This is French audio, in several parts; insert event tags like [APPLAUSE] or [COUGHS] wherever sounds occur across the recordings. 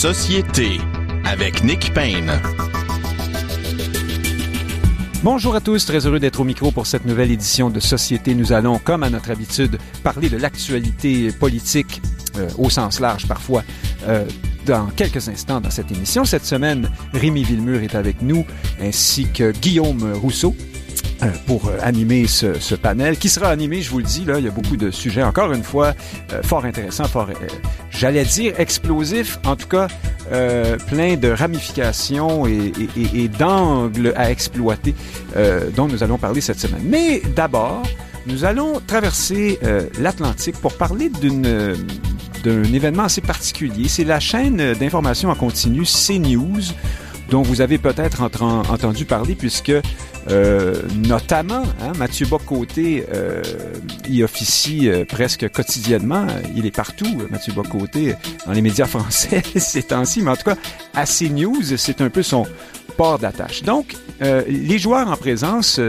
Société avec Nick Payne. Bonjour à tous, très heureux d'être au micro pour cette nouvelle édition de Société. Nous allons, comme à notre habitude, parler de l'actualité politique euh, au sens large parfois. Euh, dans quelques instants dans cette émission. Cette semaine, Rémi Villemur est avec nous, ainsi que Guillaume Rousseau, pour euh, animer ce, ce, panel, qui sera animé, je vous le dis, là, il y a beaucoup de sujets, encore une fois, euh, fort intéressants, fort, euh, j'allais dire explosifs, en tout cas, euh, plein de ramifications et, et, et d'angles à exploiter dont nous allons parler cette semaine. Mais d'abord, nous allons traverser l'Atlantique pour parler d'une d'un événement assez particulier. C'est la chaîne d'information en continu CNews, dont vous avez peut-être entendu parler puisque euh, notamment hein, Mathieu Bocoté euh, y officie euh, presque quotidiennement. Il est partout, Mathieu Bocoté, dans les médias [LAUGHS] français ces temps-ci, mais en tout cas, à CNews, c'est un peu son port d'attache. Donc, euh, les joueurs en présence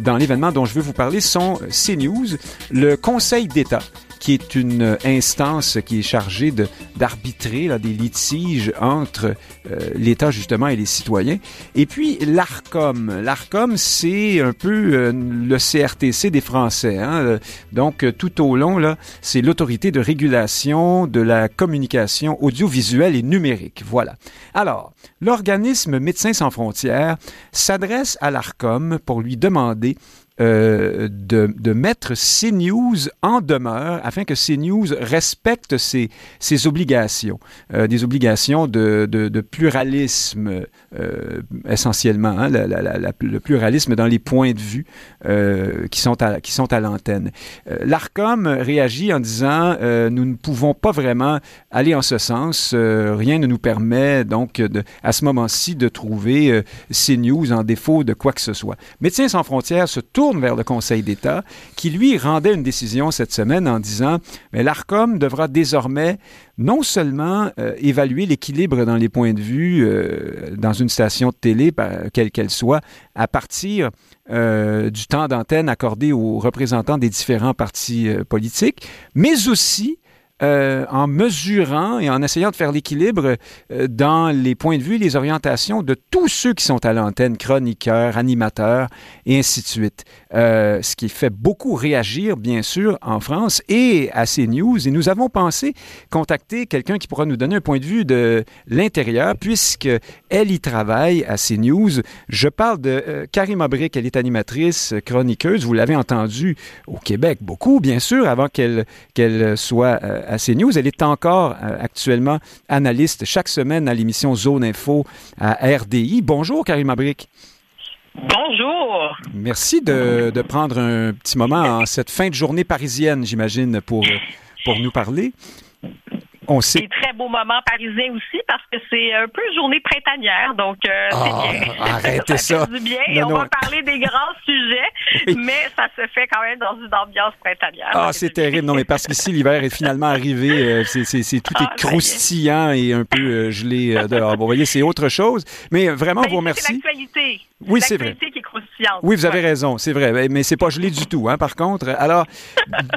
dans l'événement dont je veux vous parler sont CNews, le Conseil d'État qui est une instance qui est chargée d'arbitrer des litiges entre euh, l'État justement et les citoyens. Et puis l'ARCOM. L'ARCOM, c'est un peu euh, le CRTC des Français. Hein? Donc tout au long, c'est l'autorité de régulation de la communication audiovisuelle et numérique. Voilà. Alors, l'organisme Médecins sans frontières s'adresse à l'ARCOM pour lui demander euh, de, de, mettre CNews en demeure afin que CNews respecte ses, ses obligations, euh, des obligations de, de, pluralisme euh, essentiellement, hein, le pluralisme dans les points de vue qui sont à, à l'antenne. L'ARCOM réagit en disant nous ne pouvons pas vraiment aller en ce sens, rien ne nous permet donc à ce moment-ci de trouver CNews en défaut de quoi que ce soit. Médecins sans frontières se tourne vers le Conseil d'État, qui lui rendait une décision cette semaine en disant mais l'ARCOM devra désormais non seulement euh, évaluer l'équilibre dans les points de vue euh, dans une station de télé, quelle qu'elle soit, à partir euh, du temps d'antenne accordé aux représentants des différents partis politiques, mais aussi euh, en mesurant et en essayant de faire l'équilibre euh, dans les points de vue et les orientations de tous ceux qui sont à l'antenne, chroniqueurs, animateurs et ainsi de suite. Euh, ce qui fait beaucoup réagir, bien sûr, en France et à CNews. Et nous avons pensé contacter quelqu'un qui pourra nous donner un point de vue de l'intérieur, puisque elle y travaille à CNews. Je parle de euh, Karim Abric, elle est animatrice, chroniqueuse. Vous l'avez entendu au Québec beaucoup, bien sûr, avant qu'elle soit euh, à CNews. Elle est encore euh, actuellement analyste chaque semaine à l'émission Zone Info à RDI. Bonjour, Karim Abric. Bonjour. Merci de, prendre un petit moment en cette fin de journée parisienne, j'imagine, pour nous parler. On sait... Des très beaux moments parisiens aussi parce que c'est un peu journée printanière, donc euh, ah, c'est bien. Arrêtez [LAUGHS] ça. ça. Fait du bien. Non, on non. va parler des grands sujets, oui. mais ça se fait quand même dans une ambiance printanière. Ah, c'est terrible. Non, mais parce qu'ici, l'hiver est finalement arrivé. Euh, c'est, c'est, c'est, tout ah, est croustillant et un peu euh, gelé dehors. Bon, vous voyez, c'est autre chose. Mais vraiment, mais vous remercie. C'est l'actualité. Oui, c'est vrai. Oui, vous avez ouais. raison, c'est vrai. Mais c'est pas gelé du tout, hein, par contre. Alors,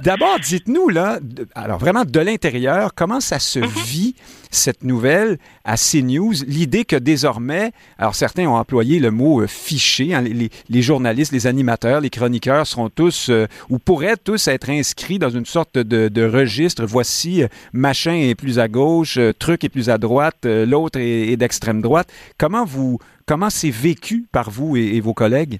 d'abord, dites-nous, là, alors vraiment de l'intérieur, comment ça se vit cette nouvelle à CNews, l'idée que désormais, alors certains ont employé le mot euh, fiché, hein, les, journalistes, les animateurs, les chroniqueurs seront tous, euh, ou pourraient tous être inscrits dans une sorte de, registre. Voici, euh, machin est plus à gauche, euh, truc est plus à droite, l'autre est, d'extrême droite. Comment vous, comment c'est vécu par vous et vos collègues?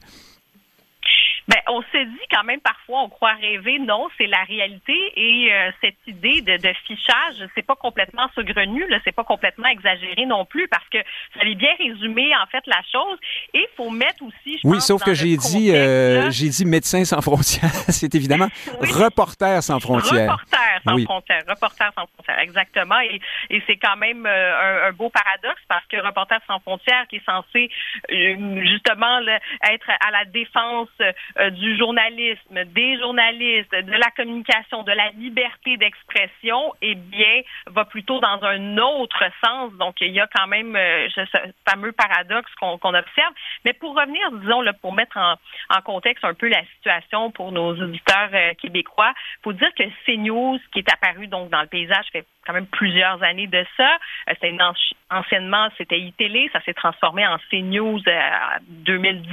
Ben, on se dit quand même parfois, on croit rêver. Non, c'est la réalité. Et euh, cette idée de, de fichage, c'est pas complètement saugrenu, là, c'est pas complètement exagéré non plus, parce que ça avait bien résumé en fait la chose. Et faut mettre aussi. Je oui, pense, sauf que j'ai dit, euh, j'ai dit médecins sans frontières. [LAUGHS] c'est évidemment [LAUGHS] oui. reporters sans frontières. Reporters sans oui. frontières. Reporters sans frontières, exactement. Et, et c'est quand même euh, un, un, beau paradoxe parce que Reporters sans frontières, qui est censé euh, justement là, être à la défense euh, du journalisme, des journalistes, de la communication, de la liberté d'expression, eh bien, va plutôt dans un autre sens. Donc, il y a quand même euh, ce fameux paradoxe qu'on qu observe. Mais pour revenir, disons, là, pour mettre en, en, contexte un peu la situation pour nos auditeurs euh, québécois, faut dire que CNews, qui est apparu donc dans le paysage fait quand même plusieurs années de ça. Euh, c'est anciennement, c'était iTélé, ça s'est transformé en CNews en 2017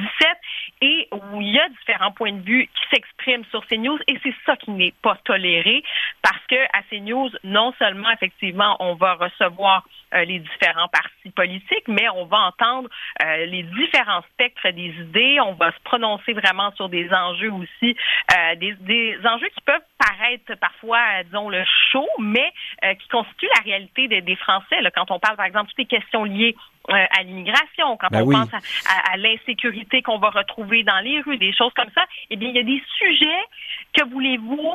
et où il y a différents points de vue qui s'expriment sur CNews. Et c'est ça qui n'est pas toléré. Parce que à CNews, non seulement effectivement on va recevoir euh, les différents partis politiques, mais on va entendre euh, les différents spectres des idées, on va se prononcer vraiment sur des enjeux aussi, euh, des, enjeux qui peuvent paraître parfois, disons, le chaud, mais qui constituent la réalité des, des Français. Quand on parle, par exemple, toutes les questions liées à l'immigration, quand ben on pense à, l'insécurité qu'on va retrouver dans les rues, des choses comme ça, eh bien, il y a des sujets que voulez-vous,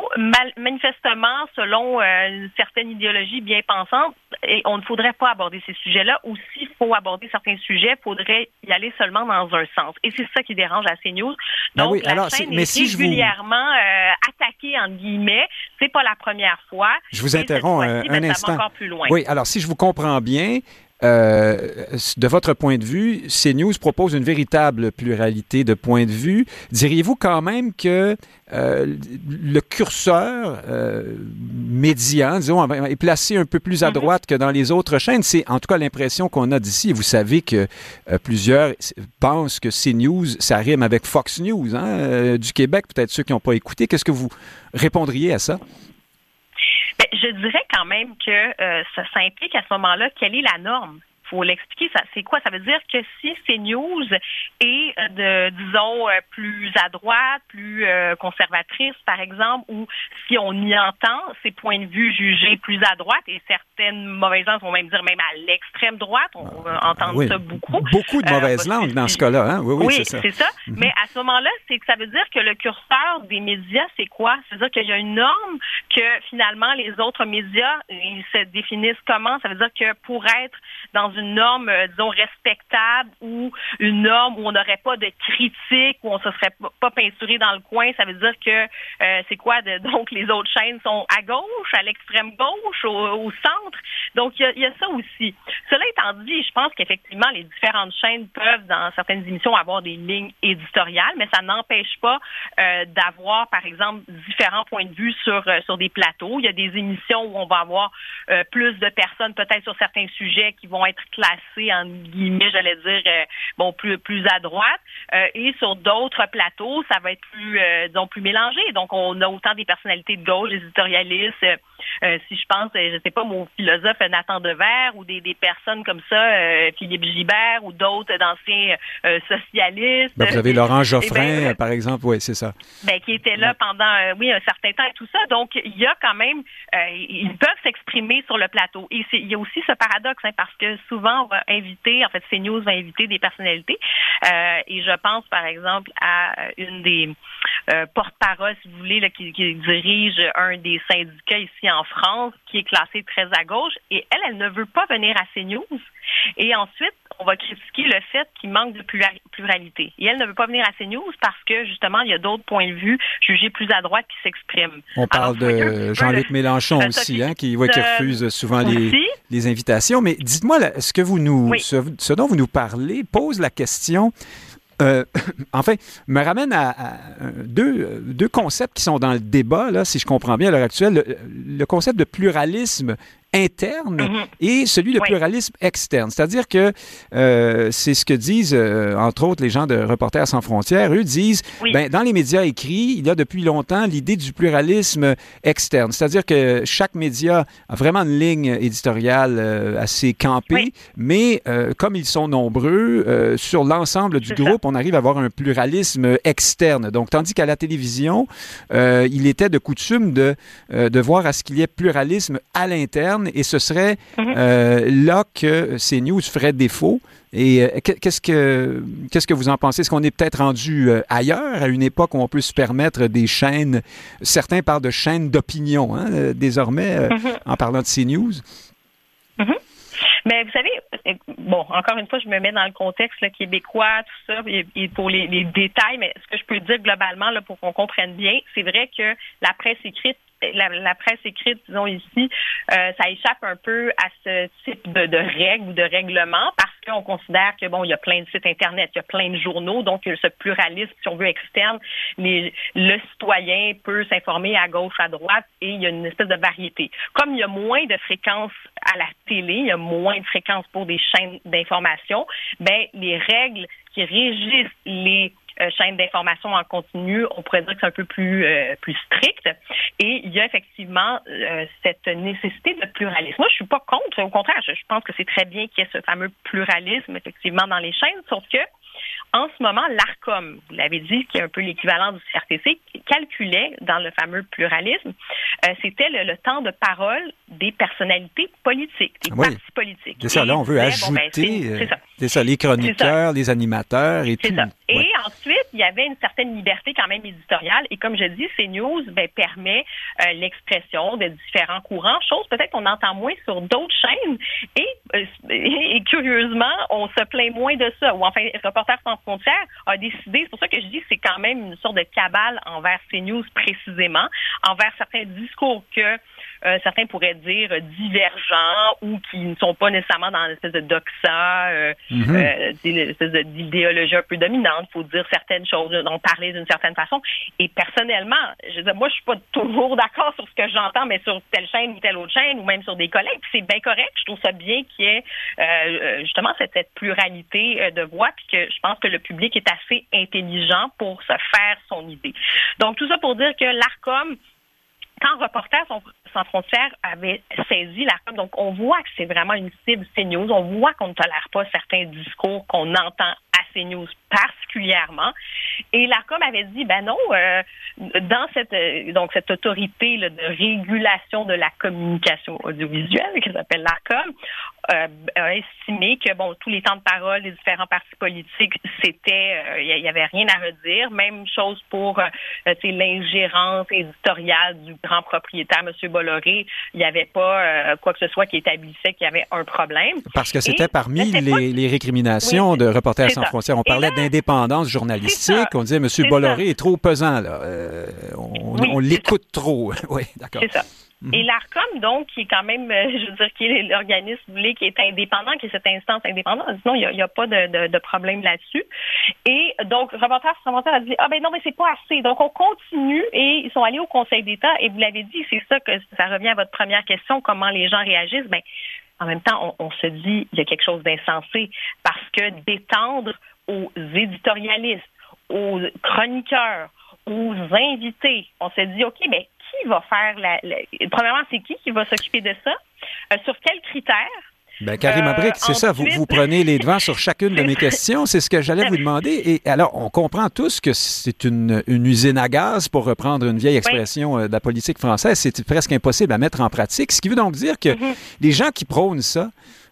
manifestement, selon euh, une certaine idéologie bien pensante, et on ne faudrait pas aborder ces sujets-là, ou s'il faut aborder certains sujets, il faudrait y aller seulement dans un sens. Et c'est ça qui dérange la CNews. Ben Donc, oui, la alors, chaîne mais est si régulièrement euh, attaquée, entre guillemets. C'est pas la première fois. Je vous interromps un, un instant. encore plus loin. Oui, alors si je vous comprends bien, euh, de votre point de vue, CNews propose une véritable pluralité de points de vue. Diriez-vous quand même que euh, le curseur euh, médian, disons, est placé un peu plus à mm-hmm. droite que dans les autres chaînes? C'est en tout cas l'impression qu'on a d'ici. Vous savez que plusieurs pensent que CNews, ça rime avec Fox News hein, du Québec, peut-être ceux qui n'ont pas écouté. Qu'est-ce que vous répondriez à ça? Je dirais quand même que euh, ça, ça implique à ce moment-là quelle est la norme faut l'expliquer. Ça, c'est quoi? Ça veut dire que si CNews est, euh, de, disons, euh, plus à droite, plus conservatrice, par exemple, ou si on y entend ces points de vue jugés plus à droite, et certaines mauvaises langues vont même dire même à l'extrême droite, on va entendre ça beaucoup. Beaucoup de mauvaises langues dans ce cas-là, hein? Oui, oui, c'est ça. C'est ça. Mhm. Mais à ce moment-là, c'est que ça veut dire que le curseur des médias, c'est quoi? C'est-à-dire qu'il y a une norme que finalement les autres médias, ils se définissent comment? Ça veut dire que pour être dans une norme, euh, disons, respectable ou une norme où on n'aurait pas de critique, où on se serait pas peinturé dans le coin, ça veut dire que euh, c'est quoi? De, [LAUGHS] donc, les autres chaînes sont à gauche, à l'extrême gauche, au, centre. Donc, il y, a ça aussi. Cela étant dit, je pense qu'effectivement, les différentes chaînes peuvent, dans certaines émissions, avoir des lignes éditoriales, mais ça n'empêche pas euh, d'avoir, par exemple, différents points de vue sur, sur des plateaux. Il y a des émissions où on va avoir plus de personnes, peut-être sur certains sujets, qui vont être classés, en guillemets, j'allais dire, euh, bon, plus, plus à droite. Euh, et sur d'autres plateaux, ça va être plus, euh, disons, plus mélangé. Donc, on a autant des personnalités de gauche, des éditorialistes. si je pense, je sais pas, mon philosophe Nathan Dever ou des, des personnes comme ça, Philippe Gibert ou d'autres d'anciens socialistes. Ben, vous avez Laurent ben, Geoffrin, par exemple, oui, c'est ça. Ben, qui était là pendant, oui, un certain temps et tout ça. Donc, il y a quand même, ils peuvent s'exprimer sur le plateau. Et il y a aussi ce paradoxe, hein, parce que souvent, on va inviter, en fait, CNews va inviter des personnalités. Euh, et je pense, par exemple, à une des euh, porte-paroles, si vous voulez, qui, qui, dirige un des syndicats ici en France, qui est classé très à gauche. Et elle, elle ne veut pas venir à CNews. Et ensuite, on va critiquer le fait qu'il manque de pluralité. Et elle ne veut pas venir à CNews parce que, justement, il y a d'autres points de vue jugés plus à droite qui s'expriment. On parle de Jean-Luc Mélenchon aussi, hein, qui, qui refuse souvent les, les, invitations. Mais dites-moi, ce que vous nous, ce, dont vous nous parlez pose la question euh, [COUGHS] enfin, me ramène à, deux, deux, concepts qui sont dans le débat, là, si je comprends bien à l'heure actuelle. le, concept de pluralisme interne mhm. et celui de pluralisme externe. C'est-à-dire que euh, c'est ce que disent, euh, entre autres, les gens de Reporters sans frontières. Eux disent, ben, dans les médias écrits, il y a depuis longtemps l'idée du pluralisme externe. C'est-à-dire que chaque média a vraiment une ligne éditoriale euh, assez campée, mais comme ils sont nombreux, sur l'ensemble du groupe, on arrive à avoir un pluralisme externe. Donc, tandis qu'à la télévision, il était de coutume de, de voir à ce qu'il y ait pluralisme à l'interne et ce serait mhm. euh, là que ces news feraient défaut. Et euh, qu'est-ce que qu'est-ce que vous en pensez? Est-ce qu'on est peut-être rendu euh, ailleurs, à une époque où on peut se permettre des chaînes, certains parlent de chaînes d'opinion hein, désormais, mhm. en parlant de CNews? Mhm. Mais vous savez, bon, encore une fois, je me mets dans le contexte québécois, tout ça, et, pour les, détails, mais ce que je peux dire globalement, pour qu'on comprenne bien, c'est vrai que la presse écrite la, presse écrite, disons ici, euh, ça échappe un peu à ce type de, règles ou de règlements on considère que bon, il y a plein de sites internet, il y a plein de journaux, donc ce pluralisme, si on veut externe, les, le citoyen peut s'informer à gauche, à droite, et il y a une espèce de variété. Comme il y a moins de fréquences à la télé, il y a moins de fréquences pour des chaînes d'information, ben les règles qui régissent les euh, chaînes d'information en continu, on pourrait dire que c'est un peu plus euh, plus strict. Et il y a effectivement euh, cette nécessité de pluralisme. Moi, je suis pas contre. Au contraire, je, je pense que c'est très bien qu'il y ait ce fameux pluralisme effectivement dans les chaînes, sauf que en ce moment, l'ARCOM, vous l'avez dit, qui est un peu l'équivalent du CRTC, calculait dans le fameux pluralisme, euh, c'était le, temps de parole des personnalités politiques, des partis politiques. C'est ça, là, on veut ben, ajouter, euh, c'est ça. les chroniqueurs, les animateurs et tout. Ça. Et ensuite, il y avait une certaine liberté quand même éditoriale. Et comme je dis, CNews ben, permet euh, l'expression de différents courants, chose peut-être qu'on entend moins sur d'autres chaînes. Et, et, curieusement, on se plaint moins de ça. Ou enfin, Reporters sans a décidé, c'est pour ça que je dis c'est quand même une sorte de cabale envers CNews précisément, envers certains discours que euh, certains pourraient dire divergents ou qui ne sont pas nécessairement dans une espèce de doxa, euh, euh, espèce d'idéologie un peu dominante. Il faut dire certaines choses, en parler d'une certaine façon. Et personnellement, je veux dire, moi, je suis pas toujours d'accord sur ce que j'entends, mais sur telle chaîne ou telle autre chaîne, ou même sur des collègues. c'est bien correct. Je trouve ça bien qu'il y ait justement cette, cette pluralité de voix, puis que je pense que le public est assez intelligent pour se faire son idée. Donc, tout ça pour dire que l'ARCOM, quand Reporters sans frontières avait saisi l'ARCOM, donc on voit que c'est vraiment une cible CNews, on voit qu'on ne tolère pas certains discours qu'on entend à CNews particulièrement. Et l'ARCOM avait dit, ben non, euh, dans cette euh, donc cette autorité de régulation de la communication audiovisuelle qui s'appelle l'ARCOM, euh, a estimé que bon tous les temps de parole des différents partis politiques, c'était il n'y avait rien à redire. Même chose pour l'ingérence éditoriale du grand propriétaire, M. Bolloré. Il n'y avait pas quoi que ce soit qui établissait qu'il y avait un problème. Parce que c'était parmi les, récriminations de Reporters sans frontières. On parlait d'indépendance journalistique. On disait M. Bolloré est trop pesant là. on, l'écoute trop. [LAUGHS] oui, d'accord. C'est ça. Mhm. Et l'ARCOM, donc, qui est quand même, euh, je veux dire, qui est l'organisme qui est indépendant, qui est cette instance indépendante, sinon, il n'y a, pas de, problème là-dessus. Et donc, Reporters a dit, ah ben non, mais c'est pas assez. Donc, on continue et ils sont allés au Conseil d'État et vous l'avez dit, c'est ça que ça revient à votre première question, comment les gens réagissent. Ben, en même temps, on, se dit, il y a quelque chose d'insensé parce que d'étendre aux éditorialistes, aux chroniqueurs, aux invités, on s'est dit, OK, mais qui va faire la. Premièrement, c'est qui qui va s'occuper de ça? Euh, sur quels critères? Ben, Karim Abric, c'est ça. Vous, vous prenez les devants sur chacune de mes questions. C'est ce que j'allais vous demander. Et alors, on comprend tous que c'est une, usine à gaz, pour reprendre une vieille expression euh, de la politique française. C'est presque impossible à mettre en pratique. Ce qui veut donc dire que mm-hmm. les gens qui prônent ça,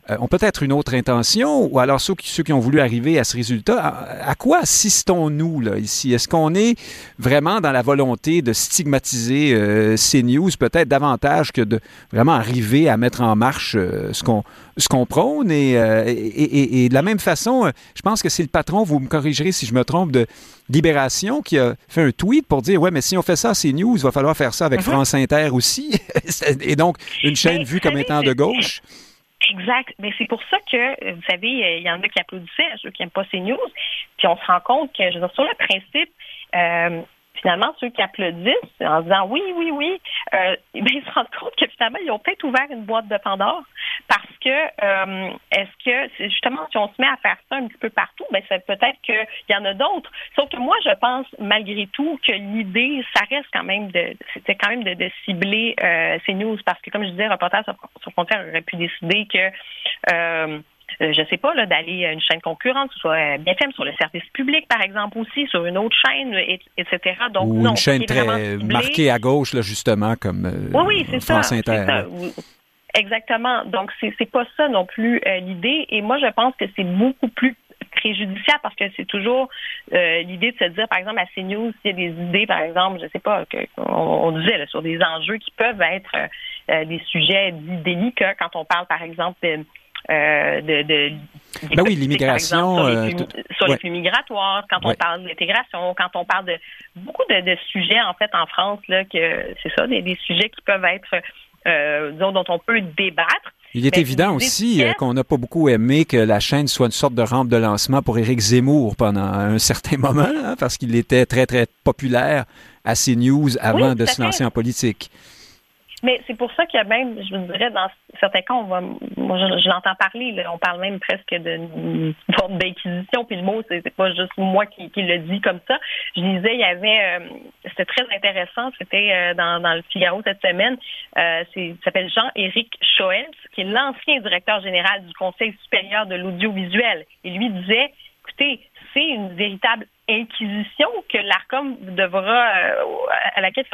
euh, ont peut-être une autre intention, ou alors ceux qui, ceux qui ont voulu arriver à ce résultat, à, quoi assistons-nous là ici? Est-ce qu'on est vraiment dans la volonté de stigmatiser euh, ces news peut-être davantage que de vraiment arriver à mettre en marche euh, ce qu'on ce qu'on prône? Et, et, et, de la même façon, je pense que c'est le patron, vous me corrigerez si je me trompe, de Libération qui a fait un tweet pour dire ouais mais si on fait ça c'est news, il va falloir faire ça avec mm-hmm. France Inter aussi [LAUGHS] et donc une chaîne vue comme étant de gauche. Exact. Mais c'est pour ça que, vous savez, il y en a qui applaudissaient, ceux qui n'aiment pas ces news. Puis on se rend compte que, je veux dire, sur le principe, euh, finalement, ceux qui applaudissent en disant oui, oui, oui, euh, ben, ils se rendent compte que finalement, ils ont peut-être ouvert une boîte de Pandore parce que euh, est-ce que justement, si on se met à faire ça un petit peu partout, ben c'est peut-être qu'il y en a d'autres. Sauf que moi, je pense malgré tout que l'idée, ça reste quand même de c'était quand même de, cibler euh, ces news parce que comme je disais, Reporters sur, sur frontière aurait pu décider que euh, euh, je sais pas, là, d'aller à une chaîne concurrente, que ce soit euh, BFM sur le service public, par exemple, aussi, sur une autre chaîne, etc. Donc, Ou une chaîne très marquée à gauche, là, justement, comme euh, oui, oui, France Inter. Ça. Exactement. Donc, c'est, pas ça non plus l'idée. Et moi, je pense que c'est beaucoup plus préjudiciable parce que c'est toujours l'idée de se dire, par exemple, à CNews, s'il y a des idées, par exemple, je sais pas, que, on, disait sur des enjeux qui peuvent être des sujets délicats quand on parle, par exemple, de, euh, de, de ben oui, l'immigration. Sur, les flux, migratoires, quand on parle d'intégration, quand on parle de beaucoup de, sujets, en fait, en France, là, que c'est ça, des, sujets qui peuvent être, euh, disons, dont on peut débattre. Il est évident aussi euh, qu'on n'a pas beaucoup aimé que la chaîne soit une sorte de rampe de lancement pour Éric Zemmour pendant un [LAUGHS] certain moment, hein, parce qu'il était très, très populaire à CNews avant de se lancer en politique. Mais c'est pour ça qu'il y a même, je vous dirais, dans certains cas, on va, moi, je, l'entends parler, on parle même presque d'une forme d'inquisition, puis le mot, c'est pas juste moi qui, le dis comme ça. Je disais, il y avait, euh, c'était très intéressant, c'était euh, dans, dans le Figaro cette semaine, euh, il s'appelle Jean-Éric Schoels, qui est l'ancien directeur général du Conseil supérieur de l'audiovisuel. Et lui disait, écoutez, c'est une véritable inquisition que l'ARCOM devra, euh, à laquelle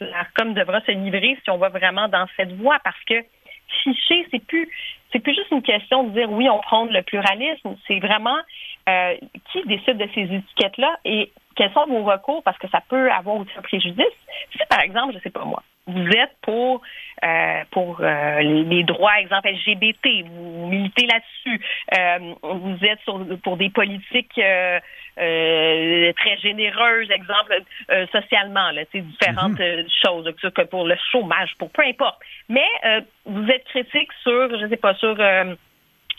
l'ARCOM devra se livrer si on va vraiment dans cette voie, parce que ficher, c'est plus, c'est plus juste une question de dire oui, on prend le pluralisme, c'est vraiment euh, qui décide de ces étiquettes-là et quels sont vos recours, parce que ça peut avoir aussi un préjudice. Si, par exemple, je sais pas moi, vous êtes pour euh, pour euh, les, droits, exemple LGBT, vous militez là-dessus. Euh, vous êtes pour des politiques très généreuses, exemple socialement, là, différentes mm choses, que pour le chômage, pour peu importe. Mais vous êtes critique sur, je sais pas, sur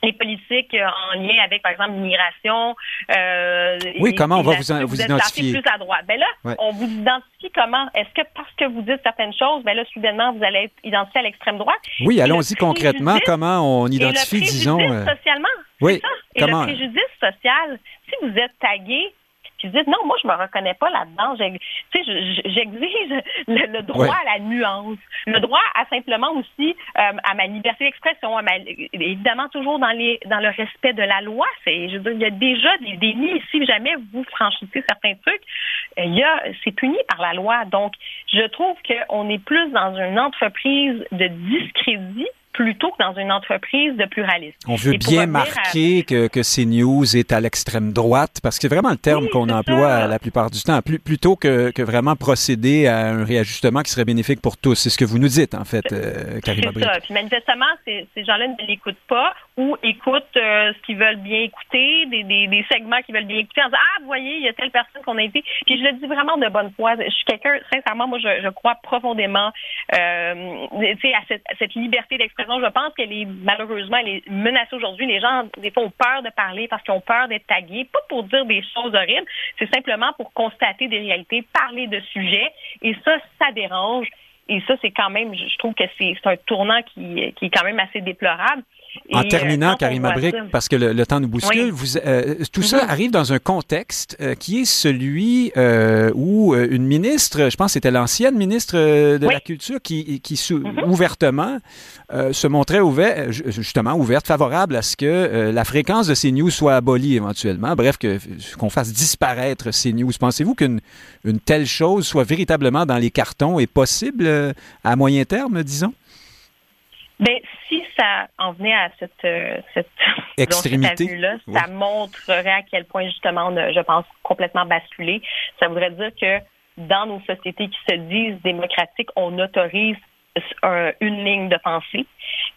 les politiques euh, en lien avec, par exemple, l'immigration. Euh, oui, comment on va vous, vous, identifier? plus à droite. Ben là, on vous identifie comment? Est-ce que parce que vous dites certaines choses, ben là, soudainement, vous allez être identifié à l'extrême droite? Oui, allons-y concrètement. Comment on identifie, disons... Euh... socialement? Oui, ça. Et comment? le préjudice social, si vous êtes tagué qui disent non, moi je me reconnais pas là-dedans. J'exige le, droit à la nuance, le droit à simplement aussi euh, à ma liberté d'expression, évidemment toujours dans les dans le respect de la loi. C'est, je veux dire, il y a déjà des dénis. Si jamais vous franchissez certains trucs, euh, il y a c'est puni par la loi. Donc, je trouve qu'on est plus dans une entreprise de discrédit plutôt que dans une entreprise de pluralisme. On veut bien marquer que, que CNews est à l'extrême droite, parce que c'est vraiment le terme qu'on emploie la plupart du temps, plutôt que, que, vraiment procéder à un réajustement qui serait bénéfique pour tous. C'est ce que vous nous dites, en fait, euh, Karim C'est ça. Puis manifestement, ces, gens-là ne l'écoutent pas ou écoutent euh, ce qu'ils veulent bien écouter, des, des, des, segments qu'ils veulent bien écouter en disant Ah, vous voyez, il y a telle personne qu'on a invitée. Puis je le dis vraiment de bonne foi. Je suis quelqu'un, sincèrement, moi, je, je crois profondément euh, à cette, à cette liberté d'expression je pense qu'elle est malheureusement elle est menacée aujourd'hui. Les gens, des fois, ont peur de parler parce qu'ils ont peur d'être tagués, pas pour dire des choses horribles, c'est simplement pour constater des réalités, parler de sujets. Et ça, ça dérange. Et ça, c'est quand même, je trouve que c'est un tournant qui, qui est quand même assez déplorable. En euh, terminant, Karim Abric, parce que le, temps nous bouscule, vous, euh, tout ça mm-hmm. arrive dans un contexte euh, qui est celui où une ministre, je pense que c'était l'ancienne ministre de la Culture, qui, qui mm-hmm. ouvertement se montrait ouvert, justement ouverte, favorable à ce que la fréquence de ces news soit abolie éventuellement. Bref, qu'on fasse disparaître ces news. Pensez-vous qu'une une telle chose soit véritablement dans les cartons et possible à moyen terme, disons? Ben, si ça en venait à cette, euh, cette [LAUGHS] extrémité-là, ça montrerait à quel point justement on a, je pense, complètement basculé. Ça voudrait dire que dans nos sociétés qui se disent démocratiques, on autorise une ligne de pensée.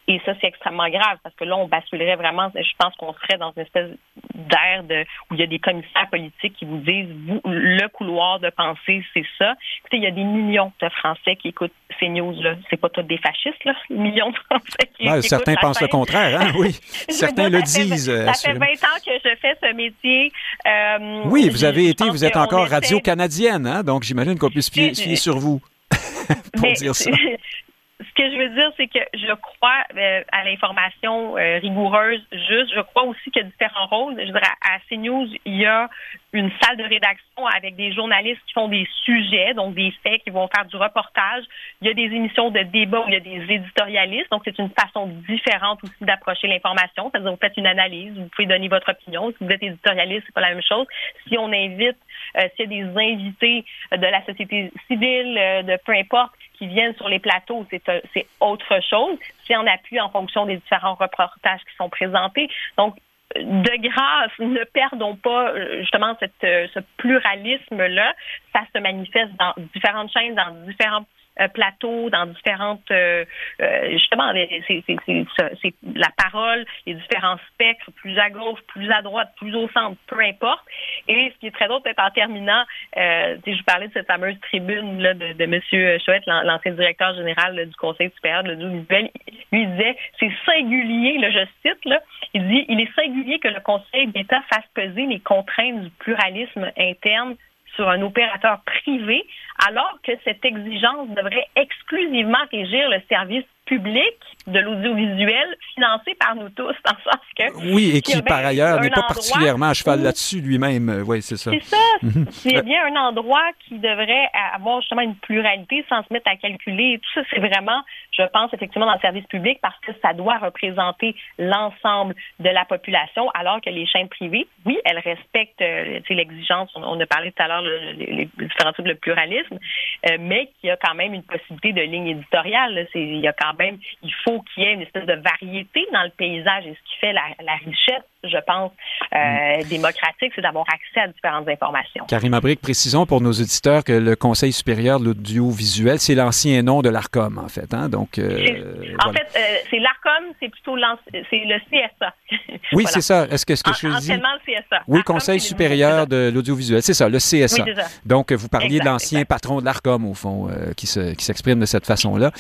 Et ça, c'est extrêmement grave parce que là, on basculerait vraiment, je pense qu'on serait dans une espèce d'air de, où il y a des commissaires politiques qui vous disent, vous, le couloir de pensée, c'est ça. Écoutez, il y a des millions de Français qui écoutent ces news-là. C'est pas tous des fascistes, là. Millions de Français qui, ouais, Certains pensent le contraire, hein? Oui. [LAUGHS] certains le disent. ça fait 20 ans que je fais ce métier. Euh, oui, vous avez été, vous êtes encore radio-canadienne, hein? Donc, j'imagine qu'on peut se fier, sur vous. [LAUGHS] pour dire ça. Ce que je veux dire, c'est que je crois euh, à l'information euh, rigoureuse, juste. Je crois aussi qu'il y a différents rôles. Je dirais, à CNews, il y a une salle de rédaction avec des journalistes qui font des sujets, donc des faits, qui vont faire du reportage. Il y a des émissions de débat où il y a des éditorialistes, donc c'est une façon différente aussi d'approcher l'information. C'est-à-dire, vous faites une analyse, vous pouvez donner votre opinion. Si vous êtes éditorialiste, c'est pas la même chose. Si on invite, euh, s'il y a des invités de la société civile, de peu importe, qui viennent sur les plateaux, c'est autre chose. C'est en appui en fonction des différents reportages qui sont présentés. Donc, de grâce, ne perdons pas euh, justement euh, ce pluralisme-là. Ça se manifeste dans différentes chaînes, dans différents plateaux, dans différentes, justement, c'est la parole, les différents spectres, plus à gauche, plus à droite, plus au centre, peu importe. Et ce qui est très drôle, peut-être en terminant, je vous parlais de cette fameuse tribune là, de, de M. Chouette, l'ancien directeur général du Conseil supérieur de l'audiovisuel. Lui disait, c'est singulier, là, je cite, là, il dit, il est singulier que le Conseil d'État fasse peser les contraintes du pluralisme interne sur un opérateur privé, alors que cette exigence devrait exclusivement régir le service public de l'audiovisuel financé par nous tous, dans le sens que... Oui, et qui, par ailleurs, n'est pas particulièrement à cheval là-dessus lui-même. Euh, oui, c'est ça. C'est ça. Mhm. C'est bien un endroit qui devrait avoir justement une pluralité sans se mettre à calculer. Tout ça, c'est vraiment, je pense, effectivement, dans le service public parce que ça doit représenter l'ensemble de la population, alors que les chaînes privées, oui, elles respectent euh, l'exigence, on, a parlé tout à l'heure, les, différents types de pluralisme, euh, mais qu'il y a quand même une possibilité de ligne éditoriale. Il y a quand même, il faut qu'il y ait une espèce de variété dans le paysage et ce qui fait la, richesse, je pense, euh, mm. démocratique, c'est d'avoir accès à différentes informations. Karim Abric, précisons pour nos auditeurs que le Conseil supérieur de l'audiovisuel, c'est l'ancien nom de l'ARCOM, en fait. Hein? Donc, euh, en fait, euh, c'est l'ARCOM, c'est plutôt c'est le CSA. [LAUGHS] Oui, c'est ça. Est-ce que, ce que je dis? le CSA. Oui, Conseil supérieur de l'audiovisuel, c'est ça, le CSA. Donc, vous parliez de l'ancien patron de l'ARCOM, au fond, qui s'exprime de cette façon-là.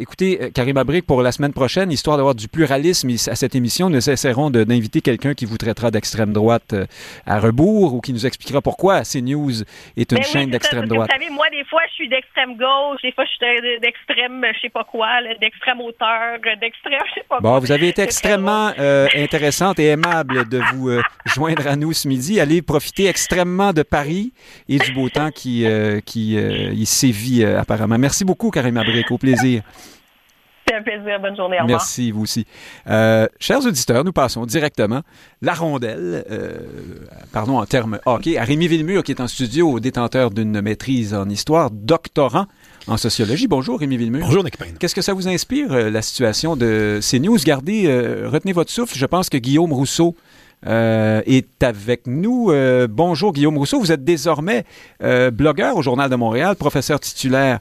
écoutez, Karim Abric, pour la semaine prochaine, histoire d'avoir du pluralisme à cette émission, nous essaierons d'inviter quelqu'un qui vous traitera d'extrême droite euh, à rebours ou qui nous expliquera pourquoi CNews est une ben chaîne d'extrême droite. Vous savez, moi, des fois, je suis d'extrême gauche, des fois, je suis d'extrême, je sais pas quoi, d'extrême hauteur, d'extrême, [LAUGHS] je sais pas bon, vous avez été extrêmement euh, intéressante et aimable de vous euh, joindre à nous ce midi. Allez profiter extrêmement de Paris et du beau temps qui, qui y sévit apparemment. Merci beaucoup, Karim Abric. Au plaisir. Un plaisir. Bonne journée. Au Merci, vous aussi. Euh, chers auditeurs, nous passons directement la rondelle, euh, pardon, en termes hockey, à Rémi Villemur, qui est en studio, détenteur d'une maîtrise en histoire, doctorant en sociologie. Bonjour, Rémi Villemur. Bonjour, Nick Payne. Qu'est-ce que ça vous inspire, euh, la situation de CNews? Gardez, retenez votre souffle. Je pense que Guillaume Rousseau est avec nous. bonjour Guillaume Rousseau, vous êtes désormais blogueur au Journal de Montréal, professeur titulaire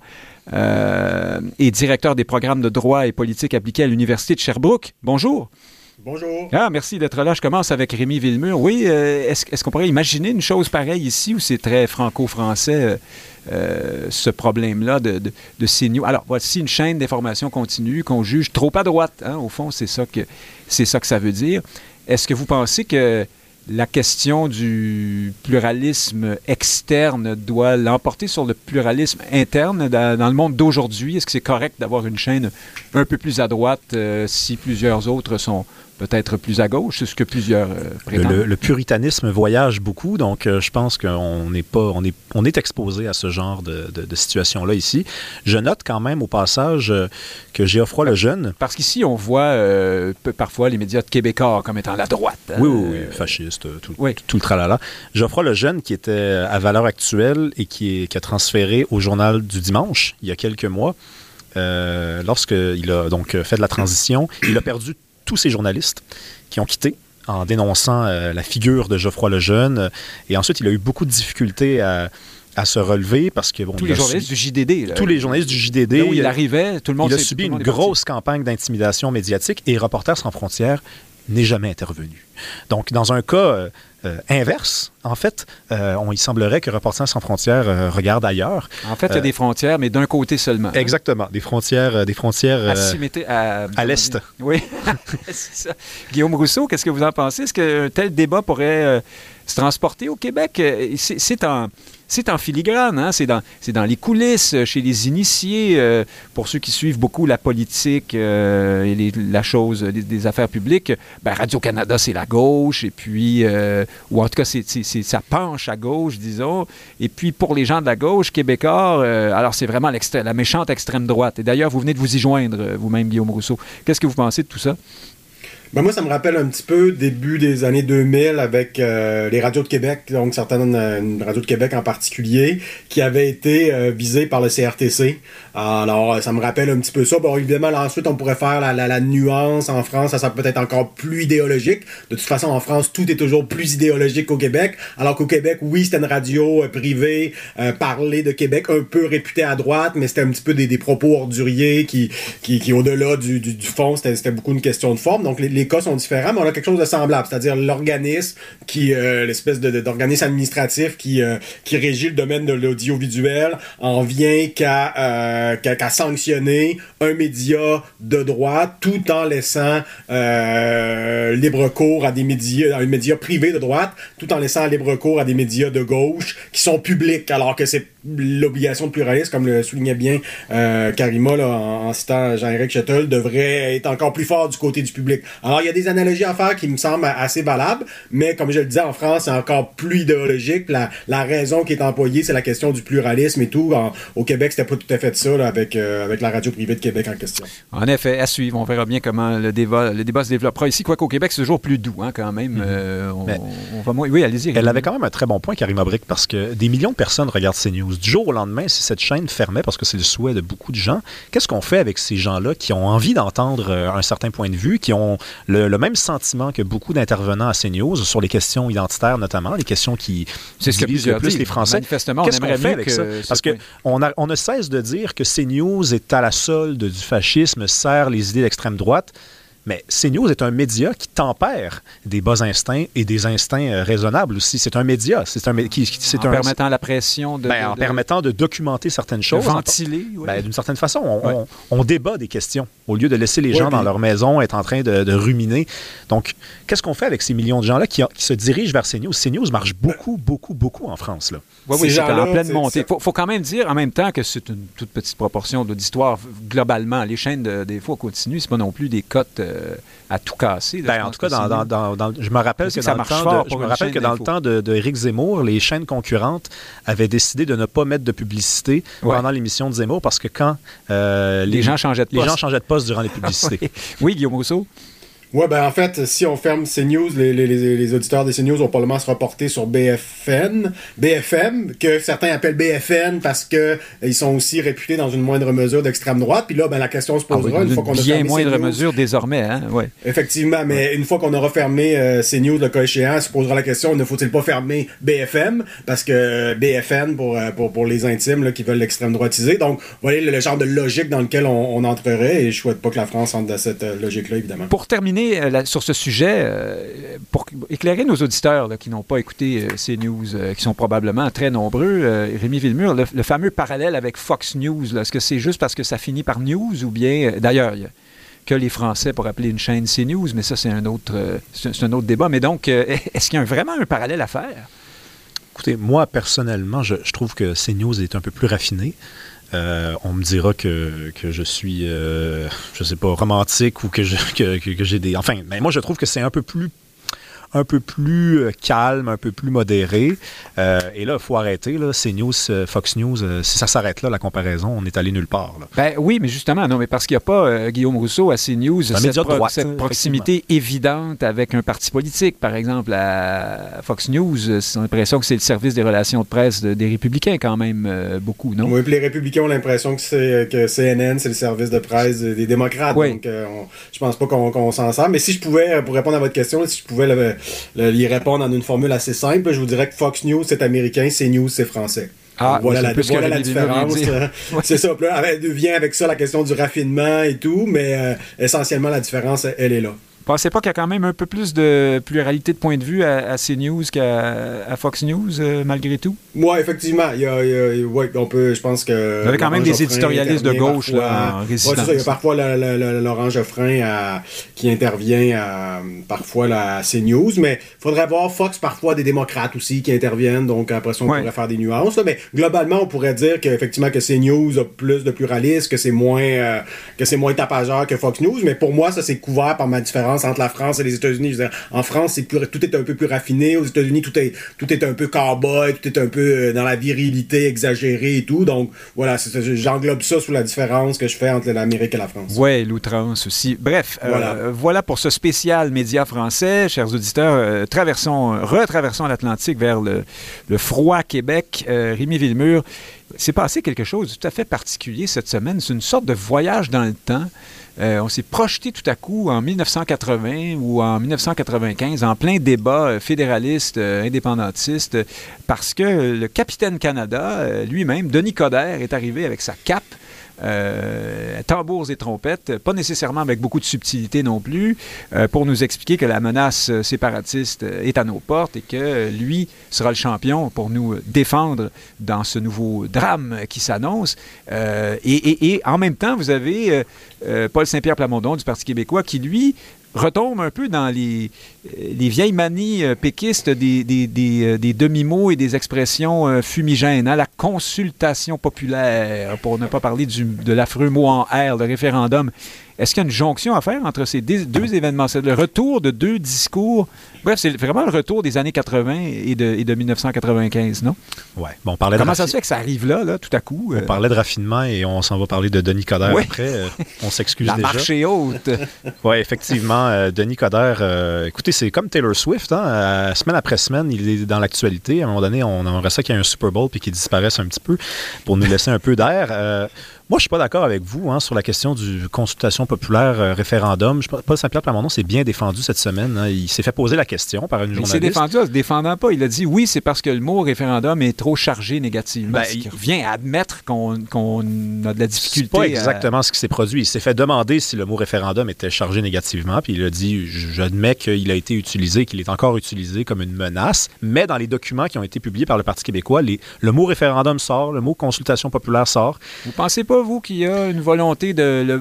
et directeur des programmes de droit et politique appliquée à l'Université de Sherbrooke. Bonjour. Bonjour. Ah, merci d'être là. Je commence avec Rémi Villemur. Oui, euh, est-ce, qu'on pourrait imaginer une chose pareille ici où c'est très franco-français, euh, ce problème-là de, de, de CNews? Alors, voici une chaîne d'information continue qu'on juge trop à droite. Hein? Au fond, c'est ça, que, c'est ça que ça veut dire. Est-ce que vous pensez que la question du pluralisme externe doit l'emporter sur le pluralisme interne dans, le monde d'aujourd'hui? Est-ce que c'est correct d'avoir une chaîne un peu plus à droite euh, si plusieurs autres sont peut-être plus à gauche, c'est ce que plusieurs euh, prétendent. Le, puritanisme voyage beaucoup, donc euh, je pense qu'on n'est pas, on est, on est exposé à ce genre de, de, situation-là ici. Je note quand même au passage euh, que Geoffroy le Jeune. Parce qu'ici, on voit parfois les médias de québécois comme étant la droite. Hein. Oui, oui, oui, fasciste, tout, tout, le tralala. Geoffroy le Jeune, qui était à valeur actuelle et qui, est, qui a transféré au journal du dimanche il y a quelques mois. Euh, lorsqu'il a donc fait de la transition, il a perdu tous ces journalistes qui ont quitté en dénonçant euh, la figure de Geoffroy Lejeune. Et ensuite, il a eu beaucoup de difficultés à, se relever parce que bon, tous les journalistes du JDD tous les journalistes du JDD où il arrivait tout le monde il a subi une grosse campagne d'intimidation médiatique et Reporters sans frontières n'est jamais intervenu. Donc dans un cas euh, inverse. En fait, euh, on, il semblerait que Reporters sans frontières euh, regarde ailleurs. En fait, il y a des frontières, mais d'un côté seulement. Exactement, des frontières, des frontières à, à l'est. Oui, [LAUGHS] c'est ça. Guillaume Rousseau, qu'est-ce que vous en pensez? Est-ce qu'un tel débat pourrait se transporter au Québec? C'est en c'est en filigrane, hein? c'est dans, les coulisses, euh, chez les initiés, euh, pour ceux qui suivent beaucoup la politique euh, et la chose des, affaires publiques. Ben, Radio-Canada, c'est la gauche, et puis, ou en tout cas, ça penche à gauche, disons. Et puis, pour les gens de la gauche, Québécois, alors c'est vraiment la méchante extrême droite. Et d'ailleurs, vous venez de vous y joindre, vous-même, Guillaume Rousseau. Qu'est-ce que vous pensez de tout ça? Ben moi, ça me rappelle un petit peu début des années 2000 avec euh, les radios de Québec, donc certaines une radio de Québec en particulier, qui avait été euh, visée par le CRTC. Alors, ça me rappelle un petit peu ça. Bon, évidemment, là, ensuite, on pourrait faire la, la, nuance en France. Ça, ça peut être encore plus idéologique. De toute façon, en France, tout est toujours plus idéologique qu'au Québec. Alors qu'au Québec, oui, c'était une radio euh, privée, parlée de Québec, un peu réputée à droite, mais c'était un petit peu des, des propos orduriers qui, qui, qui au-delà du, du, fond, c'était beaucoup une question de forme. Donc, cas sont différents, mais on a quelque chose de semblable, c'est-à-dire l'organisme qui, euh, l'espèce d'organisme administratif qui, euh, qui régit le domaine de l'audiovisuel en vient qu'à euh, sanctionner un média de droite tout en laissant libre cours à des médias, à un média privé de droite, tout en laissant libre cours à des médias de gauche qui sont publics, alors que c'est l'obligation de pluralisme, comme le soulignait bien Karima là, en, citant Jean-Éric Chettel, devrait être encore plus fort du côté du public. Alors, il y a des analogies à faire qui me semblent assez valables, mais comme je le disais, en France, c'est encore plus idéologique. La, la raison qui est employée, c'est la question du pluralisme et tout. au Québec, c'était pas tout à fait ça avec, euh, avec la radio privée de Québec en question. En effet, à suivre. On verra bien comment le débat, le débat se développera ici. Quoiqu'au Québec, c'est toujours plus doux hein, quand même. Mhm. Euh, on, va Oui, allez-y. Elle avait quand même un très bon point, Karima Brick, parce que des millions de personnes regardent CNews. Du jour au lendemain, si cette chaîne fermait, parce que c'est le souhait de beaucoup de gens, qu'est-ce qu'on fait avec ces gens-là qui ont envie d'entendre euh, un certain point de vue, qui ont le, le même sentiment que beaucoup d'intervenants à CNews sur les questions identitaires notamment, les questions qui divisent le plus les Français? Qu'est-ce qu'on fait avec ça? Parce qu'on on ne cesse de dire que CNews est à la solde du fascisme, sert les idées d'extrême droite. Mais CNews est un média qui tempère des bas instincts et des instincts euh, raisonnables aussi. C'est un média. C'est un, qui, en permettant la pression de, ben, En permettant de documenter certaines choses. ventiler. Ben, d'une certaine façon, on, on, débat des questions au lieu de laisser les gens dans leur maison être en train de, ruminer. Donc, qu'est-ce qu'on fait avec ces millions de gens-là qui, se dirigent vers CNews? CNews marche beaucoup, beaucoup, beaucoup en France. Là. Oui, oui, c'est en pleine montée. Il faut, quand même dire en même temps que c'est une toute petite proportion d'auditoire globalement. Les chaînes, des fois, continuent. C'est pas non plus des cotes euh, à tout casser. Ben, en tout cas, dans, je me rappelle que, dans le temps de, je me rappelle que dans le temps de, Zemmour, les chaînes concurrentes avaient décidé de ne pas mettre de publicité pendant l'émission de Zemmour parce que quand euh, les, gens changeaient de poste. Les gens changeaient de poste durant les publicités. [LAUGHS] oui, Guillaume Rousseau. Ouais, ben en fait, si on ferme CNews, les, les, les auditeurs des CNews vont probablement se reporter sur BFN, BFM, que certains appellent BFN parce que ils sont aussi réputés dans une moindre mesure d'extrême droite. Puis là, ben la question se posera ah une fois qu'on a bien moindre mesure désormais, hein, ouais. Effectivement, mais une fois qu'on aura fermé euh, CNews, le cas échéant, se posera la question ne faut-il pas fermer BFM parce que BFN pour euh, pour, pour les intimes là, qui veulent l'extrême droitiser. Donc, voilà le, genre de logique dans lequel on, on, entrerait et je souhaite pas que la France entre dans cette euh, logique-là, évidemment. Pour terminer euh, sur ce sujet, euh, pour éclairer nos auditeurs qui n'ont pas écouté euh, ces news, qui sont probablement très nombreux, Rémi Villemur, le, fameux parallèle avec Fox News, est-ce que c'est juste parce que ça finit par news ou bien, d'ailleurs, que les Français pour appeler une chaîne CNews, mais ça, c'est un, autre, un autre débat. Mais donc, [LAUGHS] est-ce qu'il y a vraiment un parallèle à faire? Écoutez, moi, personnellement, je trouve que CNews est un peu plus raffiné. Euh, on me dira que, que je suis, euh, je sais pas, romantique ou que j'ai que, que, des... Enfin, mais moi, je trouve que c'est un peu plus un peu plus euh, calme, un peu plus modéré. Euh, et là, il faut arrêter. Là, CNews, euh, Fox News, si ça s'arrête là, la comparaison, on est allé nulle part. Ben, oui, mais justement, non, mais parce qu'il n'y a pas, Guillaume Rousseau, à CNews, cette, cette proximité évidente avec un parti politique. Par exemple, à Fox News, c'est l'impression que c'est le service des relations de presse des républicains quand même, beaucoup, non? Oui, puis les républicains ont l'impression que, c'est, que CNN, c'est le service de presse des démocrates. Donc, je pense pas qu'on, s'en sert. Mais si je pouvais, pour répondre à votre question, si je pouvais le, y répondre en une formule assez simple. Je vous dirais que Fox News, c'est américain, CNews, c'est français. Ah, voilà, la, voilà la différence. [LAUGHS] c'est ça. vient avec ça la question du raffinement et tout, mais euh, essentiellement, la différence, elle est là. Pensez pas qu'il y a quand même un peu plus de pluralité de points de vue à, CNews qu'à Fox News, euh, malgré tout? Oui, effectivement. Il y a, on peut, je pense que... Il y avait quand même des éditorialistes de gauche là, en il y a parfois Laurent Geoffrin qui intervient parfois à CNews, mais il faudrait voir Fox parfois des démocrates aussi qui interviennent, donc après ça, on pourrait faire des nuances. mais globalement, on pourrait dire qu'effectivement que CNews a plus de pluralisme, que c'est moins, euh, que c'est moins tapageur que Fox News, mais pour moi, ça c'est couvert par ma différence différence entre la France et les États-Unis. En France, c'est plus, tout est un peu plus raffiné. Aux États-Unis, tout est, tout est un peu cowboy, tout est un peu euh, dans la virilité exagérée et tout. Donc, voilà, j'englobe ça sous la différence que je fais entre l'Amérique et la France. Oui, l'outrance aussi. Bref, euh, voilà. pour ce spécial média français, chers auditeurs. Euh, traversons, retraversons l'Atlantique vers le, le, froid Québec. Rémi Villemur, c'est passé quelque chose de tout à fait particulier cette semaine. C'est une sorte de voyage dans le temps. Euh, on s'est projeté tout à coup en 1980 ou en 1995 en plein débat euh, fédéraliste, euh, indépendantiste, parce que le capitaine Canada lui-même, Denis Coderre, est arrivé avec sa cape euh, tambours et trompettes, pas nécessairement avec beaucoup de subtilité non plus, euh, pour nous expliquer que la menace séparatiste est à nos portes et que lui sera le champion pour nous défendre dans ce nouveau drame qui s'annonce. Euh, et, et, en même temps, vous avez Paul Saint-Pierre Plamondon du Parti québécois qui, lui, retombe un peu dans les, les vieilles manies euh, péquistes euh, des demi-mots et des expressions euh, fumigènes. Hein? La consultation populaire, pour ne pas parler de l'affreux mot en R, le référendum. Est-ce qu'il y a une jonction à faire entre ces deux événements? C'est le retour de deux discours? Bref, c'est vraiment le retour des années 80 et de, et de 1995, non? Oui. Bon, on parlait Comment ça se fait que ça arrive là, là tout à coup? On parlait de raffinement et on s'en va parler de Denis Coderre après. on s'excuse déjà. La marché haute. [LAUGHS] oui, effectivement. Denis Coderre, écoutez, c'est comme Taylor Swift. Hein? semaine après semaine, il est dans l'actualité. À un moment donné, on aimerait ça qu'il y ait un Super Bowl puis qu'il disparaisse un petit peu pour nous laisser un peu d'air. Moi, je suis pas d'accord avec vous hein, sur la question du consultation populaire euh, référendum. Paul Saint-Pierre Plamondon s'est bien défendu cette semaine. Hein. Il s'est fait poser la question par une journaliste. Il s'est défendu en se défendant pas. Il a dit oui, c'est parce que le mot référendum est trop chargé négativement. Ben, il revient à admettre qu'on a de la difficulté. C'est pas exactement ce qui s'est produit. Il s'est fait demander si le mot référendum était chargé négativement, puis il a dit j'admets qu'il a été utilisé, qu'il est encore utilisé comme une menace, mais dans les documents qui ont été publiés par le Parti québécois, le mot référendum sort, le mot consultation populaire sort. Vous pensez pas vous, qu'il y a une volonté de,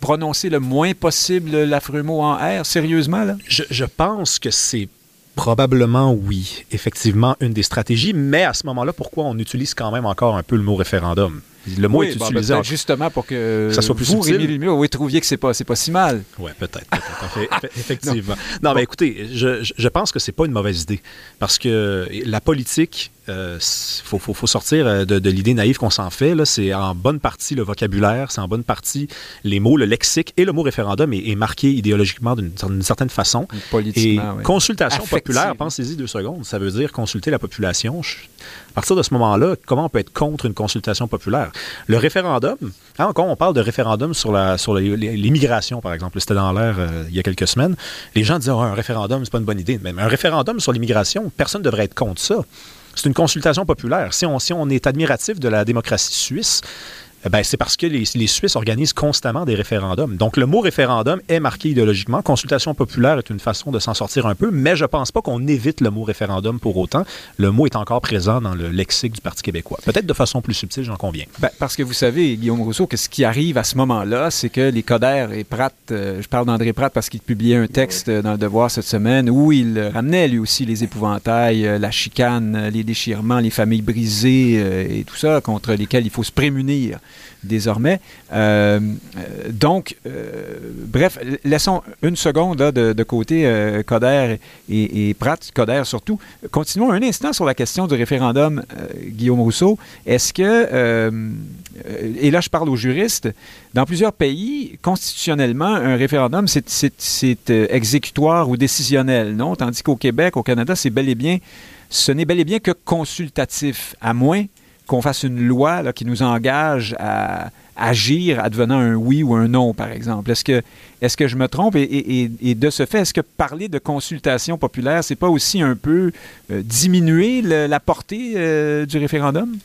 prononcer le moins possible l'affreux mot en R, sérieusement? Je, pense que c'est Probablement oui, effectivement, une des stratégies, mais à ce moment-là, pourquoi on utilise quand même encore un peu le mot référendum? Le mot est utilisé justement pour que ça soit plus vous, Rémi Lemieux, oui, trouviez que c'est pas, pas si mal. Oui, peut-être, peut [LAUGHS] effectivement. non, mais écoutez, je, je pense que c'est pas une mauvaise idée parce que la politique, il euh, faut, faut, faut, sortir euh, de, de l'idée naïve qu'on s'en fait. C'est en bonne partie le vocabulaire, c'est en bonne partie les mots, le lexique et le mot référendum est, marqué idéologiquement d'une certaine façon. Politiquement, et consultation populaire, pensez-y deux secondes, ça veut dire consulter la population. à partir de ce moment-là, comment on peut être contre une consultation populaire? Le référendum, hein, quand on parle de référendum sur la sur l'immigration, par exemple, c'était dans l'air euh, il y a quelques semaines, les gens disaient oh, un référendum, c'est pas une bonne idée. Mais un référendum sur l'immigration, personne ne devrait être contre ça. C'est une consultation populaire. Si on, si on est admiratif de la démocratie suisse, ben, c'est parce que les, Suisses organisent constamment des référendums. Donc, le mot référendum est marqué idéologiquement. Consultation populaire est une façon de s'en sortir un peu, mais je pense pas qu'on évite le mot référendum pour autant. Le mot est encore présent dans le lexique du Parti québécois. Peut-être de façon plus subtile, j'en conviens. Ben, parce que vous savez, Guillaume Rousseau, que ce qui arrive à ce moment-là, c'est que les Coderre et Pratt, euh, je parle d'André Pratt parce qu'il publiait un texte dans Le Devoir cette semaine où il ramenait lui aussi les épouvantails, euh, la chicane, les déchirements, les familles brisées euh, et tout ça contre lesquels il faut se prémunir désormais. Euh, donc, euh, bref, laissons une seconde de, côté euh, Coder et, Pratt, Coder surtout. Continuons un instant sur la question du référendum, Guillaume Rousseau. Est-ce que, et là je parle aux juristes, dans plusieurs pays, constitutionnellement, un référendum, c'est exécutoire ou décisionnel, non? Tandis qu'au Québec, au Canada, c'est bel et bien, ce n'est bel et bien que consultatif, à moins qu'on fasse une loi qui nous engage à agir advenant un oui ou un non, par exemple. Est-ce que, je me trompe? Et, de ce fait, est-ce que parler de consultation populaire, c'est pas aussi un peu euh, diminuer la portée euh, du référendum?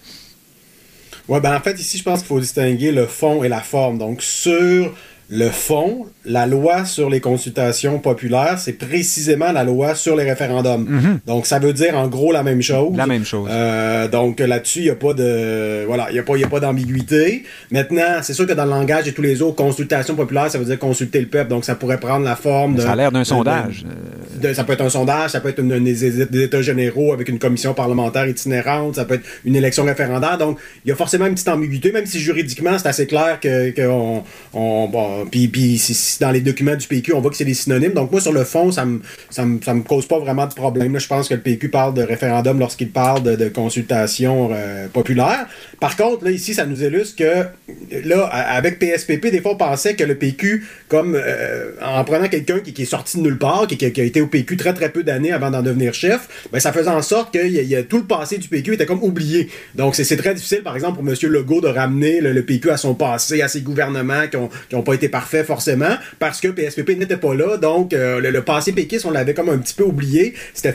Oui, ben en fait, ici, je pense qu'il faut distinguer le fond et la forme. Donc, sur le fond, la loi sur les consultations populaires, c'est précisément la loi sur les référendums. Mhm. Donc, ça veut dire en gros la même chose. La même chose. Euh, donc, là-dessus, il n'y a pas de, voilà, il y a pas, y a pas d'ambiguïté. Maintenant, c'est sûr que dans le langage et tous les autres, consultation populaire, ça veut dire consulter le peuple. Donc, ça pourrait prendre la forme de. Ça a l'air d'un sondage. ça peut être un sondage, ça peut être une, des, états généraux avec une commission parlementaire itinérante, ça peut être une élection référendaire. Donc, il y a forcément une petite ambiguïté, même si juridiquement, c'est assez clair que, on, on bon, puis, puis dans les documents du PQ, on voit que c'est des synonymes. Donc moi, sur le fond, ça me, ça me, ça me cause pas vraiment de problème. Là, je pense que le PQ parle de référendum lorsqu'il parle de, consultation euh, populaire. Par contre, là, ici, ça nous illustre que, là, avec PSPP, des fois, on pensait que le PQ, comme euh, en prenant quelqu'un qui, est sorti de nulle part, qui, a été au PQ très très peu d'années avant d'en devenir chef, ben, ça faisait en sorte que tout le passé du PQ était comme oublié. Donc c'est très difficile, par exemple, pour M. Legault de ramener le, PQ à son passé, à ses gouvernements qui n'ont pas été parfaits forcément, parce que PSPP n'était pas là. Donc euh, le, passé péquiste, on l'avait comme un petit peu oublié. C'était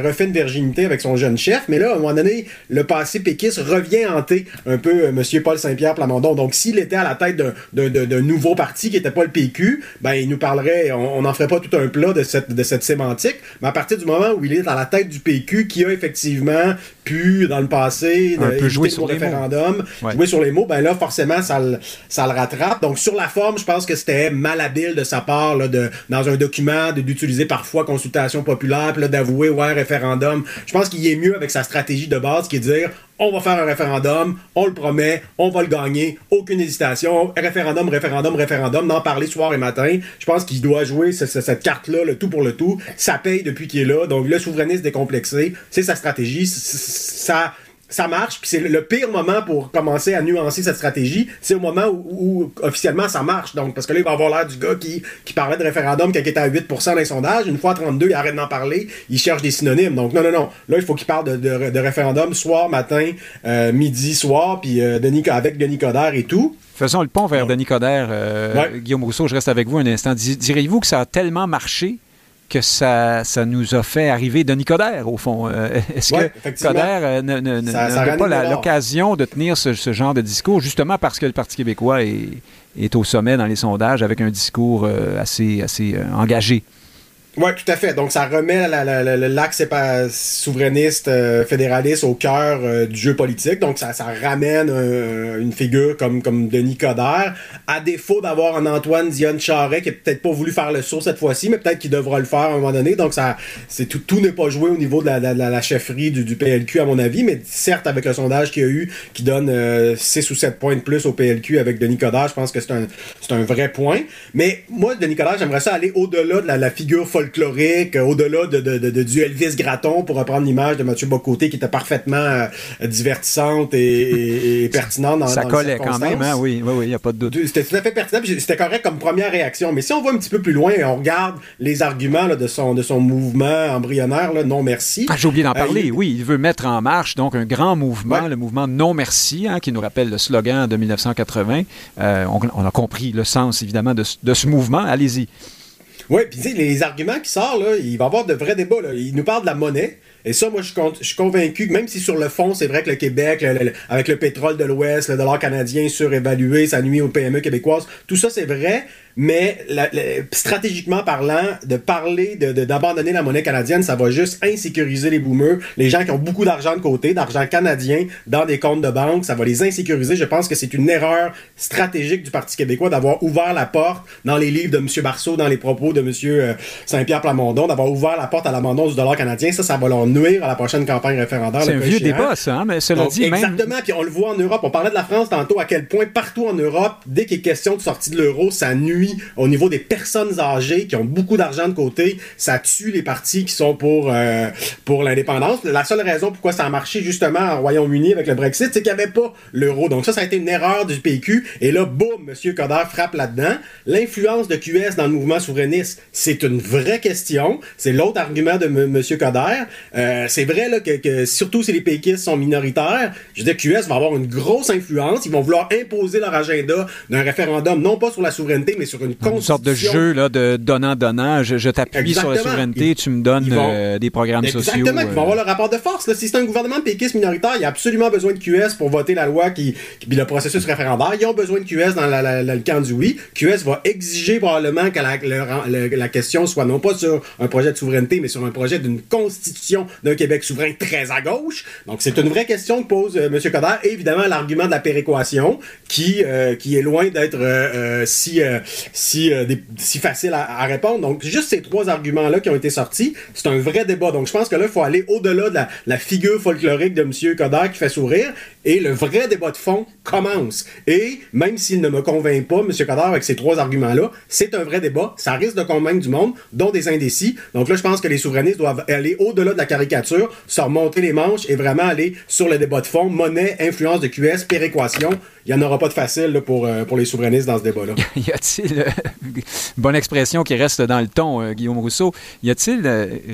refait une virginité avec son jeune chef, mais là, à un moment donné, le passé péquiste revient hanter un peu euh, M. Paul Saint-Pierre Plamondon. Donc s'il était à la tête d'un nouveau parti qui n'était pas le PQ, ben il nous parlerait, on n'en ferait pas tout un plat de cette, de cette sémantique, mais à partir du moment où il est à la tête du PQ, qui a effectivement pu, dans le passé, peu jouer sur le référendum, ouais. jouer sur les mots, ben là, forcément, ça le, ça le rattrape. Donc, sur la forme, je pense que c'était malhabile de sa part, là, de, dans un document, d'utiliser parfois consultation populaire, puis d'avouer, ouais, référendum. Je pense qu'il est mieux avec sa stratégie de base, qui est de dire, on va faire un référendum, on le promet, on va le gagner, aucune hésitation, référendum, référendum, référendum, d'en parler soir et matin. Je pense qu'il doit jouer cette, carte-là, le tout pour le tout. Ça paye depuis qu'il est là, donc le souverainiste décomplexé, c'est sa stratégie, ça ça marche, puis c'est le pire moment pour commencer à nuancer cette stratégie, c'est au moment où, où, officiellement ça marche. Donc, parce que là, il va avoir l'air du gars qui, qui parlait de référendum quand il était à 8% dans les sondages. Une fois à 32, il arrête d'en parler, il cherche des synonymes. Donc, non, non, non. Là, il faut qu'il parle de, de, de, référendum soir, matin, euh, midi, soir, puis euh, Denis, avec Denis Coderre et tout. Faisons le pont vers Denis Coderre. Euh, ouais. Guillaume Rousseau, je reste avec vous un instant. Direz-vous que ça a tellement marché que ça, ça nous a fait arriver Denis Coderre, au fond. Euh, [LAUGHS] Est-ce ouais, que Coderre euh, n'a pas l'occasion de tenir ce, ce, genre de discours, justement parce que le Parti québécois est, est au sommet dans les sondages avec un discours euh, assez, assez engagé? Oui, tout à fait. Donc, ça remet l'axe souverainiste euh, fédéraliste au cœur euh, du jeu politique. Donc, ça, ramène euh, une figure comme, comme Denis Coderre. À défaut d'avoir un Antoine Dionne Charret qui n'a peut-être pas voulu faire le saut cette fois-ci, mais peut-être qu'il devra le faire à un moment donné. Donc, ça, c'est tout, tout n'est pas joué au niveau de la, la, chefferie du, PLQ, à mon avis. Mais certes, avec le sondage qu'il y a eu, qui donne 6 ou 7 points de plus au PLQ avec Denis Coderre, je pense que c'est un, un vrai point. Mais moi, Denis Coderre, j'aimerais ça aller au-delà de la, figure folklorique folklorique, au-delà de, de, de, de, du Elvis Gratton, pour reprendre l'image de Mathieu Bocoté, qui était parfaitement euh, divertissante et, et, et, [LAUGHS] pertinente dans Ça dans collait quand même, hein? oui, oui, oui, il n'y a pas de doute. C'était tout à fait pertinent, c'était correct comme première réaction. Mais si on va un petit peu plus loin et on regarde les arguments là, de, son, de son mouvement embryonnaire, là, non merci. Ah, j'ai oublié d'en parler, euh, il... oui, il veut mettre en marche donc un grand mouvement, ouais. le mouvement non merci, hein, qui nous rappelle le slogan de 1980. Euh, on, on, a compris le sens, évidemment, de, de ce mouvement. Allez-y. Oui, puis les arguments qui sortent, là, il va y avoir de vrais débats. Là. Il nous parle de la monnaie. Et ça, moi, je suis, convaincu que même si sur le fond, c'est vrai que le Québec, avec le pétrole de l'Ouest, le dollar canadien surévalué, ça nuit aux PME québécoises, tout ça, c'est vrai. Mais la, la, stratégiquement parlant, de parler d'abandonner de, la monnaie canadienne, ça va juste insécuriser les boomers, les gens qui ont beaucoup d'argent de côté, d'argent canadien dans des comptes de banque, ça va les insécuriser. Je pense que c'est une erreur stratégique du Parti québécois d'avoir ouvert la porte dans les livres de M. Barceau, dans les propos de M. Saint-Pierre Plamondon, d'avoir ouvert la porte à l'abandon du dollar canadien. Ça, ça va leur nuire à la prochaine campagne référendaire. C'est un vieux débat, ça, hein? mais cela Donc, dit Exactement, même... puis on le voit en Europe. On parlait de la France tantôt, à quel point partout en Europe, dès qu'il est question de sortie de l'euro, ça nuit au niveau des personnes âgées qui ont beaucoup d'argent de côté. Ça tue les partis qui sont pour, euh, pour l'indépendance. La seule raison pourquoi ça a marché justement au Royaume-Uni avec le Brexit, c'est qu'il n'y avait pas l'euro. Donc ça, ça a été une erreur du PQ. Et là, boum, M. Coder frappe là-dedans. L'influence de QS dans le mouvement souverainiste, c'est une vraie question. C'est l'autre argument de M. Coder. Euh, c'est vrai là, que, surtout si les péquistes sont minoritaires, je veux dire, QS va avoir une grosse influence. Ils vont vouloir imposer leur agenda d'un référendum, non pas sur la souveraineté, mais sur une une sorte de jeu là, de donnant-donnant. Je, je t'appuie sur la souveraineté, ils, tu me donnes vont, euh, des programmes exactement, sociaux. Exactement, ils vont avoir le rapport de force. Là. Si c'est un gouvernement péquiste minoritaire, il y a absolument besoin de QS pour voter la loi qui, qui puis le processus référendaire. Ils ont besoin de QS dans, la, la, la, le camp du oui. QS va exiger probablement que la, la question soit non pas sur un projet de souveraineté, mais sur un projet d'une constitution d'un Québec souverain très à gauche. Donc, c'est une vraie question que pose euh, M. Coder. Et évidemment, l'argument de la péréquation, qui, euh, qui est loin d'être euh, si, si, facile à, répondre. Donc, juste ces trois arguments-là qui ont été sortis, c'est un vrai débat. Donc, je pense que là, il faut aller au-delà de la, la, figure folklorique de M. Coder qui fait sourire. Et le vrai débat de fond commence. Et même s'il ne me convainc pas, M. Coder, avec ces trois arguments-là, c'est un vrai débat. Ça risque de convaincre du monde, dont des indécis. Donc là, je pense que les souverainistes doivent aller au-delà de la caricature, se remonter les manches et vraiment aller sur le débat de fond. Monnaie, influence de QS, péréquation. Il n'y en aura pas de facile pour, euh, pour les souverainistes dans ce débat-là. [LAUGHS] y a-t-il, euh, bonne expression qui reste dans le ton, euh, Guillaume Rousseau, y a-t-il,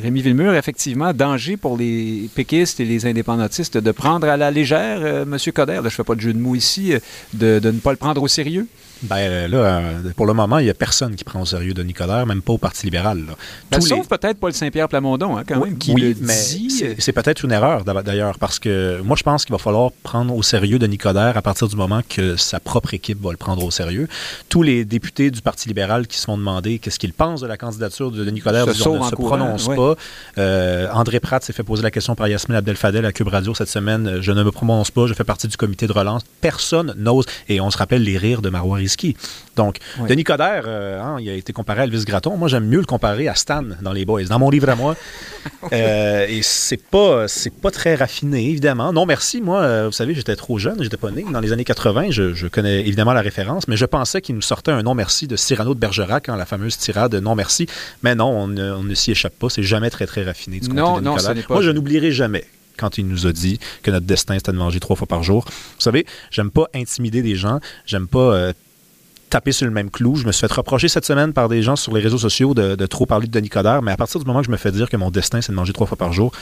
Rémi Villemur, effectivement, danger pour les péquistes et les indépendantistes de prendre à la légère M. Coder, je ne fais pas de jeu de mots ici, de, de ne pas le prendre au sérieux? Ben euh, là, euh, pour le moment, il n'y a personne qui prend au sérieux Denis Coderre, même pas au Parti libéral. Ben, sauf peut-être Paul Saint-Pierre Plamondon, hein, quand même, qui le dit. C'est peut-être une erreur d'ailleurs, parce que moi, je pense qu'il va falloir prendre au sérieux Denis Coderre à partir du moment que sa propre équipe va le prendre au sérieux. Tous les députés du Parti libéral qui se font demander qu'est-ce qu'ils pensent de la candidature de Denis Coderre, se ne se prononcent pas. Euh, André Pratt s'est fait poser la question par Yasmine Abdel-Fadel à Cube Radio cette semaine. Je ne me prononce pas, je fais partie du comité de relance. Personne n'ose. Et on se rappelle les rires de Marois Donc, Denis Coderre, euh, hein, il a été comparé à Elvis Gratton. Moi, j'aime mieux le comparer à Stan dans Les Boys, dans mon livre à moi. [LAUGHS] Euh, et c'est pas, c'est pas très raffiné, évidemment. Non, merci. Moi, euh, vous savez, j'étais trop jeune, j'étais pas né. Dans les années 80, je, connais évidemment la référence, mais je pensais qu'il nous sortait un non merci de Cyrano de Bergerac, hein, la fameuse tirade non merci. Mais non, on, ne s'y échappe pas. C'est jamais très, très raffiné du non, non, Moi, je n'oublierai jamais quand il nous a dit que notre destin c'était de manger trois fois par jour. Vous savez, j'aime pas intimider des gens, j'aime pas taper sur le même clou. Je me suis fait reprocher cette semaine par des gens sur les réseaux sociaux de, trop parler de Denis Coderre, mais à partir du moment que je me fais dire que mon destin, c'est de manger trois fois par jour,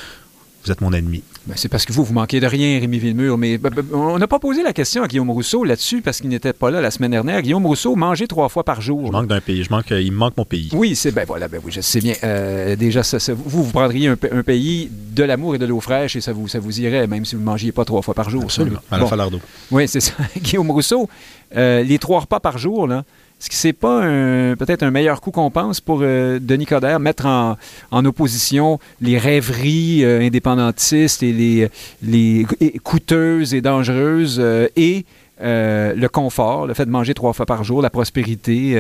vous êtes mon ennemi. Ben, c'est parce que vous, vous manquez de rien, Rémi Villemur. Mais ben, ben, on n'a pas posé la question à Guillaume Rousseau là-dessus parce qu'il n'était pas là la semaine dernière. Guillaume Rousseau, manger trois fois par jour. Je manque d'un pays. Je manque, il me manque mon pays. Oui, c'est ben voilà, ben oui, je sais bien. Euh, déjà, vous, vous prendriez un, pays de l'amour et de l'eau fraîche et ça vous, ça vous irait, même si vous ne mangiez pas trois fois par jour. Absolument. À la bon. Oui, c'est ça. [LAUGHS] Guillaume Rousseau, euh, les trois repas par jour. Est-ce que c'est pas peut-être un meilleur coup qu'on pense pour euh, Denis Coderre, mettre en, opposition les rêveries euh, indépendantistes et les, coûteuses et dangereuses et le confort, le fait de manger trois fois par jour, la prospérité,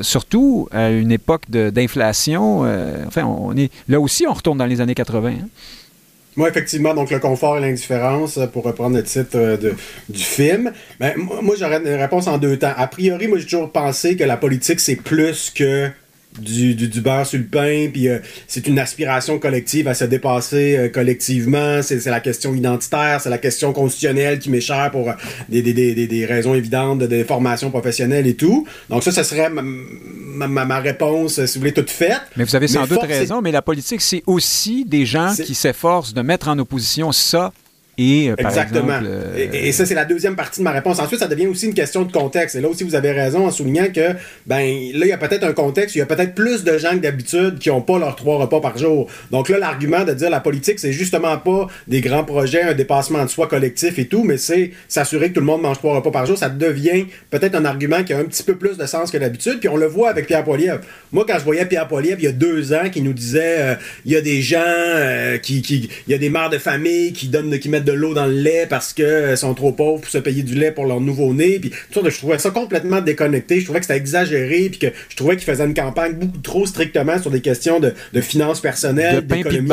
surtout à une époque d'inflation. enfin, là aussi, on retourne dans les années 80. Moi, effectivement, donc le confort et l'indifférence, euh, pour reprendre le titre euh, du film. Ben, moi, j'aurais une réponse en deux temps. A priori, moi, j'ai toujours pensé que la politique, c'est plus que du, du, beurre sur le pain, puis euh, c'est une aspiration collective à se dépasser euh, collectivement, c'est la question identitaire, c'est la question constitutionnelle qui m'est chère pour euh, des, des, des, des, raisons évidentes de, de formation professionnelle et tout. Donc ça, ce serait ma, ma, ma, réponse, si vous voulez, toute faite. Mais vous avez sans doute raison, mais la politique, c'est aussi des gens qui s'efforcent de mettre en opposition ça euh, Exactement. Euh, et, ça, c'est la deuxième partie de ma réponse. Ensuite, ça devient aussi une question de contexte. Et là aussi, vous avez raison en soulignant que, ben, là, il y a peut-être un contexte, il y a peut-être plus de gens que d'habitude qui n'ont pas leurs trois repas par jour. Donc là, l'argument de dire la politique, c'est justement pas des grands projets, un dépassement de soi collectif et tout, mais c'est s'assurer que tout le monde mange trois repas par jour. Ça devient peut-être un argument qui a un petit peu plus de sens que d'habitude. Puis on le voit avec Pierre Poilievre. Moi, quand je voyais Pierre Poilievre il y a deux ans, qui nous disait, euh, il y a des gens qui, qui, il y a des mères de famille qui donnent, qui mettent de l'eau dans le lait parce qu'ils euh, sont trop pauvres pour se payer du lait pour leur nouveau-né. Puis je trouvais ça complètement déconnecté. Je trouvais que c'était exagéré. Puis que je trouvais qu'ils faisaient une campagne beaucoup trop strictement sur des questions de, finances personnelles, d'économie,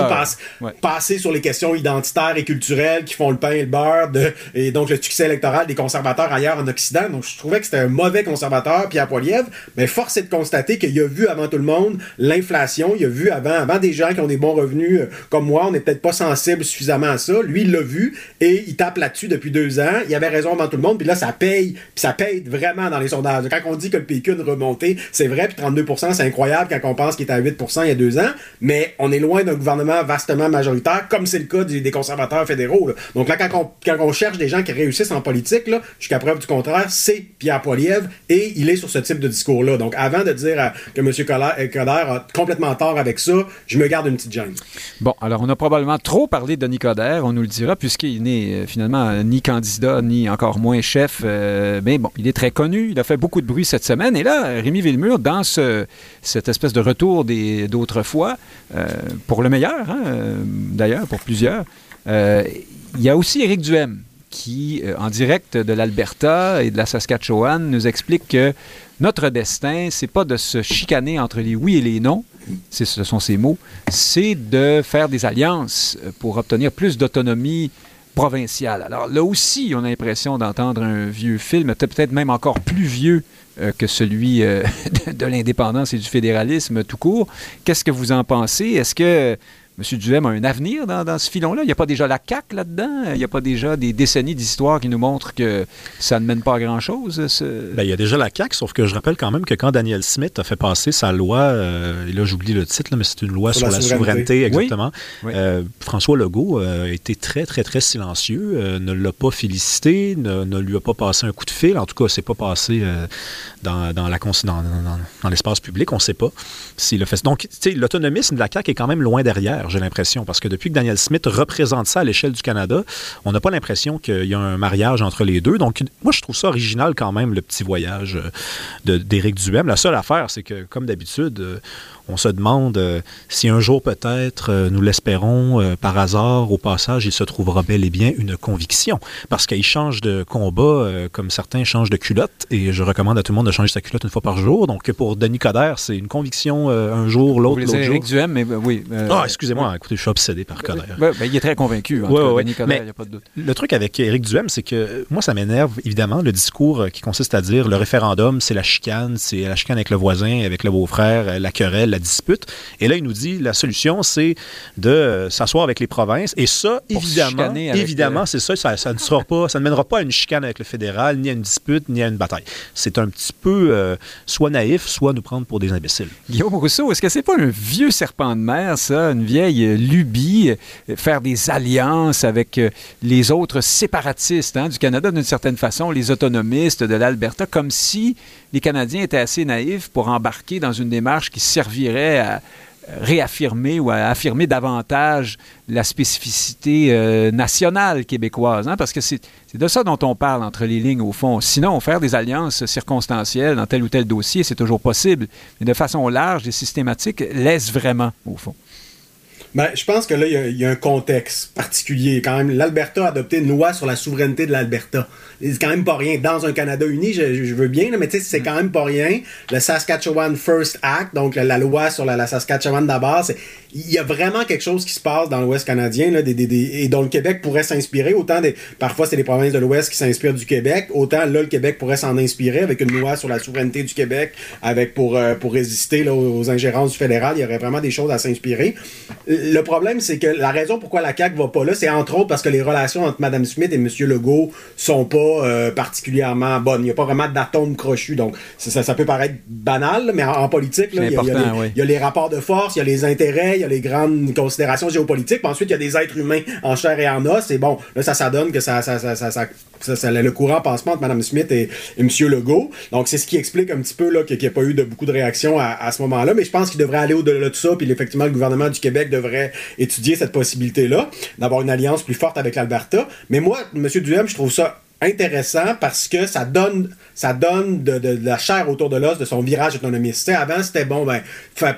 passer sur les questions identitaires et culturelles qui font le pain et le beurre, de, et donc le succès électoral des conservateurs ailleurs en Occident. Donc je trouvais que c'était un mauvais conservateur, Pierre Poilievre. Mais force est de constater qu'il a vu avant tout le monde l'inflation. Il a vu avant, avant des gens qui ont des bons revenus euh, comme moi. On n'est peut-être pas sensible suffisamment à ça. Lui, il l'a vu et il tape là-dessus depuis deux ans. Il avait raison avant tout le monde, puis là, ça paye, puis ça paye vraiment dans les sondages. Quand on dit que le PQ a remonté, c'est vrai, puis 32% c'est incroyable quand on pense qu'il était à 8% il y a deux ans, mais on est loin d'un gouvernement vastement majoritaire, comme c'est le cas des, conservateurs fédéraux. Donc là, quand on, cherche des gens qui réussissent en politique, jusqu'à preuve du contraire, c'est Pierre Poilievre, et il est sur ce type de discours-là. Donc avant de dire que M. Euh, Coder a complètement tort avec ça, je me garde une petite gêne. Bon, alors on a probablement trop parlé de Denis Coderre, on nous le dira, puis puisqu'il n'est finalement ni candidat, ni encore moins chef. mais bon, il est très connu. Il a fait beaucoup de bruit cette semaine. Et là, Rémi Villemur, dans ce, cette espèce de retour d'autrefois, pour le meilleur, hein, d'ailleurs, pour plusieurs, il y a aussi Éric Duhem qui, en direct de l'Alberta et de la Saskatchewan, nous explique que notre destin, c'est pas de se chicaner entre les oui et les non, ce sont ces mots, c'est de faire des alliances pour obtenir plus d'autonomie provinciale. Alors là aussi, on a l'impression d'entendre un vieux film, peut-être même encore plus vieux euh, que celui euh, [LAUGHS] de l'indépendance et du fédéralisme tout court. Qu'est-ce que vous en pensez? Est-ce que M. Duhem a un avenir dans, ce filon-là? Il n'y a pas déjà la CAQ là-dedans? Il n'y a pas déjà des décennies d'histoire qui nous montrent que ça ne mène pas à grand-chose? Ben, il y a déjà la CAQ, sauf que je rappelle quand même que quand Daniel Smith a fait passer sa loi, euh, et là j'oublie le titre, mais c'est une loi sur, la, souveraineté, exactement, euh, François Legault euh, a été très, très, très silencieux, ne l'a pas félicité, ne, lui a pas passé un coup de fil, en tout cas, c'est pas passé dans, dans, la, dans, dans l'espace public, on ne sait pas s'il a fait Donc, l'autonomisme de la CAQ est quand même loin derrière j'ai l'impression, parce que depuis que Daniel Smith représente ça à l'échelle du Canada, on n'a pas l'impression qu'il y a un mariage entre les deux. Donc, moi, je trouve ça original quand même, le petit voyage euh, d'Éric Duhem. La seule affaire, c'est que, comme d'habitude, euh, on se demande euh, si un jour peut-être, euh, nous l'espérons, euh, par hasard, au passage, il se trouvera bel et bien une conviction. Parce qu'il change de combat comme certains changent de culotte. Et je recommande à tout le monde de changer sa culotte une fois par jour. Donc pour Denis Coderre, c'est une conviction un jour, l'autre, l'autre jour. Duhem, mais oui. ah, excusez-moi, écoutez, je suis obsédé par Coderre. Ben, il est très convaincu. En ouais, Denis Coderre, il n'y a pas de doute. Le truc avec Éric Duhem, c'est que moi, ça m'énerve, évidemment, le discours qui consiste à dire le référendum, c'est la chicane, c'est la chicane avec le voisin, avec le beau-frère, la querelle, dispute. Et là, il nous dit la solution, c'est de euh, s'asseoir avec les provinces. Et ça, évidemment, évidemment, euh, c'est ça, ça, ne sera pas, ça ne mènera pas à une chicane avec le fédéral, ni à une dispute, ni à une bataille. C'est un petit peu euh, soit naïf, soit nous prendre pour des imbéciles. Guillaume Rousseau, est-ce que c'est pas un vieux serpent de mer, ça, une vieille lubie, faire des alliances avec les autres séparatistes hein, du Canada d'une certaine façon, les autonomistes de l'Alberta, comme si les Canadiens étaient assez naïfs pour embarquer dans une démarche qui servirait à réaffirmer ou à affirmer davantage la spécificité euh, nationale québécoise, hein, parce que c'est de ça dont on parle entre les lignes, au fond. Sinon, faire des alliances circonstancielles dans tel ou tel dossier, c'est toujours possible, mais de façon large et systématique, laisse vraiment, au fond. Ben, je pense que là, il y, a un contexte particulier. Quand même, l'Alberta a adopté une loi sur la souveraineté de l'Alberta. C'est quand même pas rien. Dans un Canada uni, je, veux bien, mais tu sais, c'est quand même pas rien. Le Saskatchewan First Act, donc la, loi sur la, Saskatchewan d'abord, il y a vraiment quelque chose qui se passe dans l'Ouest canadien, là, des, et dont le Québec pourrait s'inspirer. Autant des, parfois, c'est les provinces de l'Ouest qui s'inspirent du Québec. Autant là, le Québec pourrait s'en inspirer avec une loi sur la souveraineté du Québec, avec pour, euh, pour résister là, aux ingérences du fédéral. Il y aurait vraiment des choses à s'inspirer le problème, c'est que la raison pourquoi la CAQ va pas là, c'est entre autres parce que les relations entre Mme Smith et M. Legault sont pas euh, particulièrement bonnes. Il n'y a pas vraiment d'atome crochu. Donc, ça, ça, peut paraître banal, mais en, politique, il, y a, les, rapports de force, il y a les intérêts, il y a les grandes considérations géopolitiques. Puis ensuite, il y a des êtres humains en chair et en os. Et bon, là, ça, ça donne que ça, ça, ça, ça ça, le courant passement entre Mme Smith et, M. Legault. Donc, c'est ce qui explique un petit peu qu'il n'y a pas eu de beaucoup de réactions à, ce moment-là. Mais je pense qu'il devrait aller au-delà de ça. Puis, effectivement, le gouvernement du Québec devrait étudier cette possibilité-là, d'avoir une alliance plus forte avec l'Alberta. Mais moi, M. Duhem, je trouve ça intéressant parce que ça donne ça donne de, la chair autour de l'os de son virage autonomiste. avant, c'était bon, ben,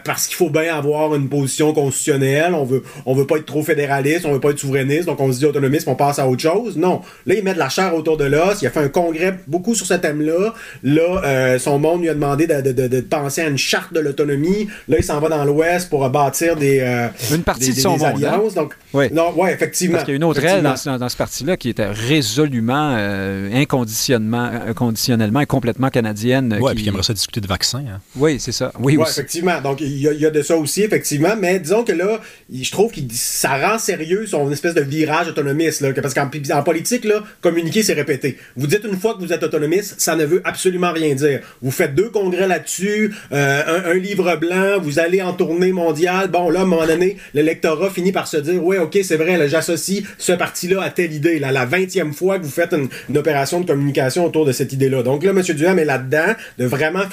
parce qu'il faut bien avoir une position constitutionnelle, on veut, on veut pas être trop fédéraliste, on veut pas être souverainiste, donc on se dit autonomiste, on passe à autre chose. Non. Là, il met de la chair autour de l'os, il a fait un congrès beaucoup sur ce thème-là. Là, euh, son monde lui a demandé de, penser à une charte de l'autonomie. Là, il s'en va dans l'Ouest pour bâtir des, euh, une partie de son monde, hein? alliances. Donc, non, ouais, effectivement. Parce qu'il y a une autre aile dans, ce parti-là qui était résolument, euh, inconditionnellement, inconditionnellement est complètement canadienne. Oui, qui... puis il aimerait ça discuter de vaccins. Hein. Oui, c'est ça. Oui, ouais, effectivement. Donc, il y, a, de ça aussi, effectivement. Mais disons que là, je trouve que ça rend sérieux son espèce de virage autonomiste. Là, parce qu'en en politique, là, communiquer, c'est répéter. Vous dites une fois que vous êtes autonomiste, ça ne veut absolument rien dire. Vous faites deux congrès là-dessus, euh, un, livre blanc, vous allez en tournée mondiale. Bon, là, à un moment donné, l'électorat finit par se dire, ouais, ok, c'est vrai, j'associe ce parti-là à telle idée. Là, la vingtième fois que vous faites une, une opération de communication autour de cette idée-là. Donc là, M. Duham est là-dedans de vraiment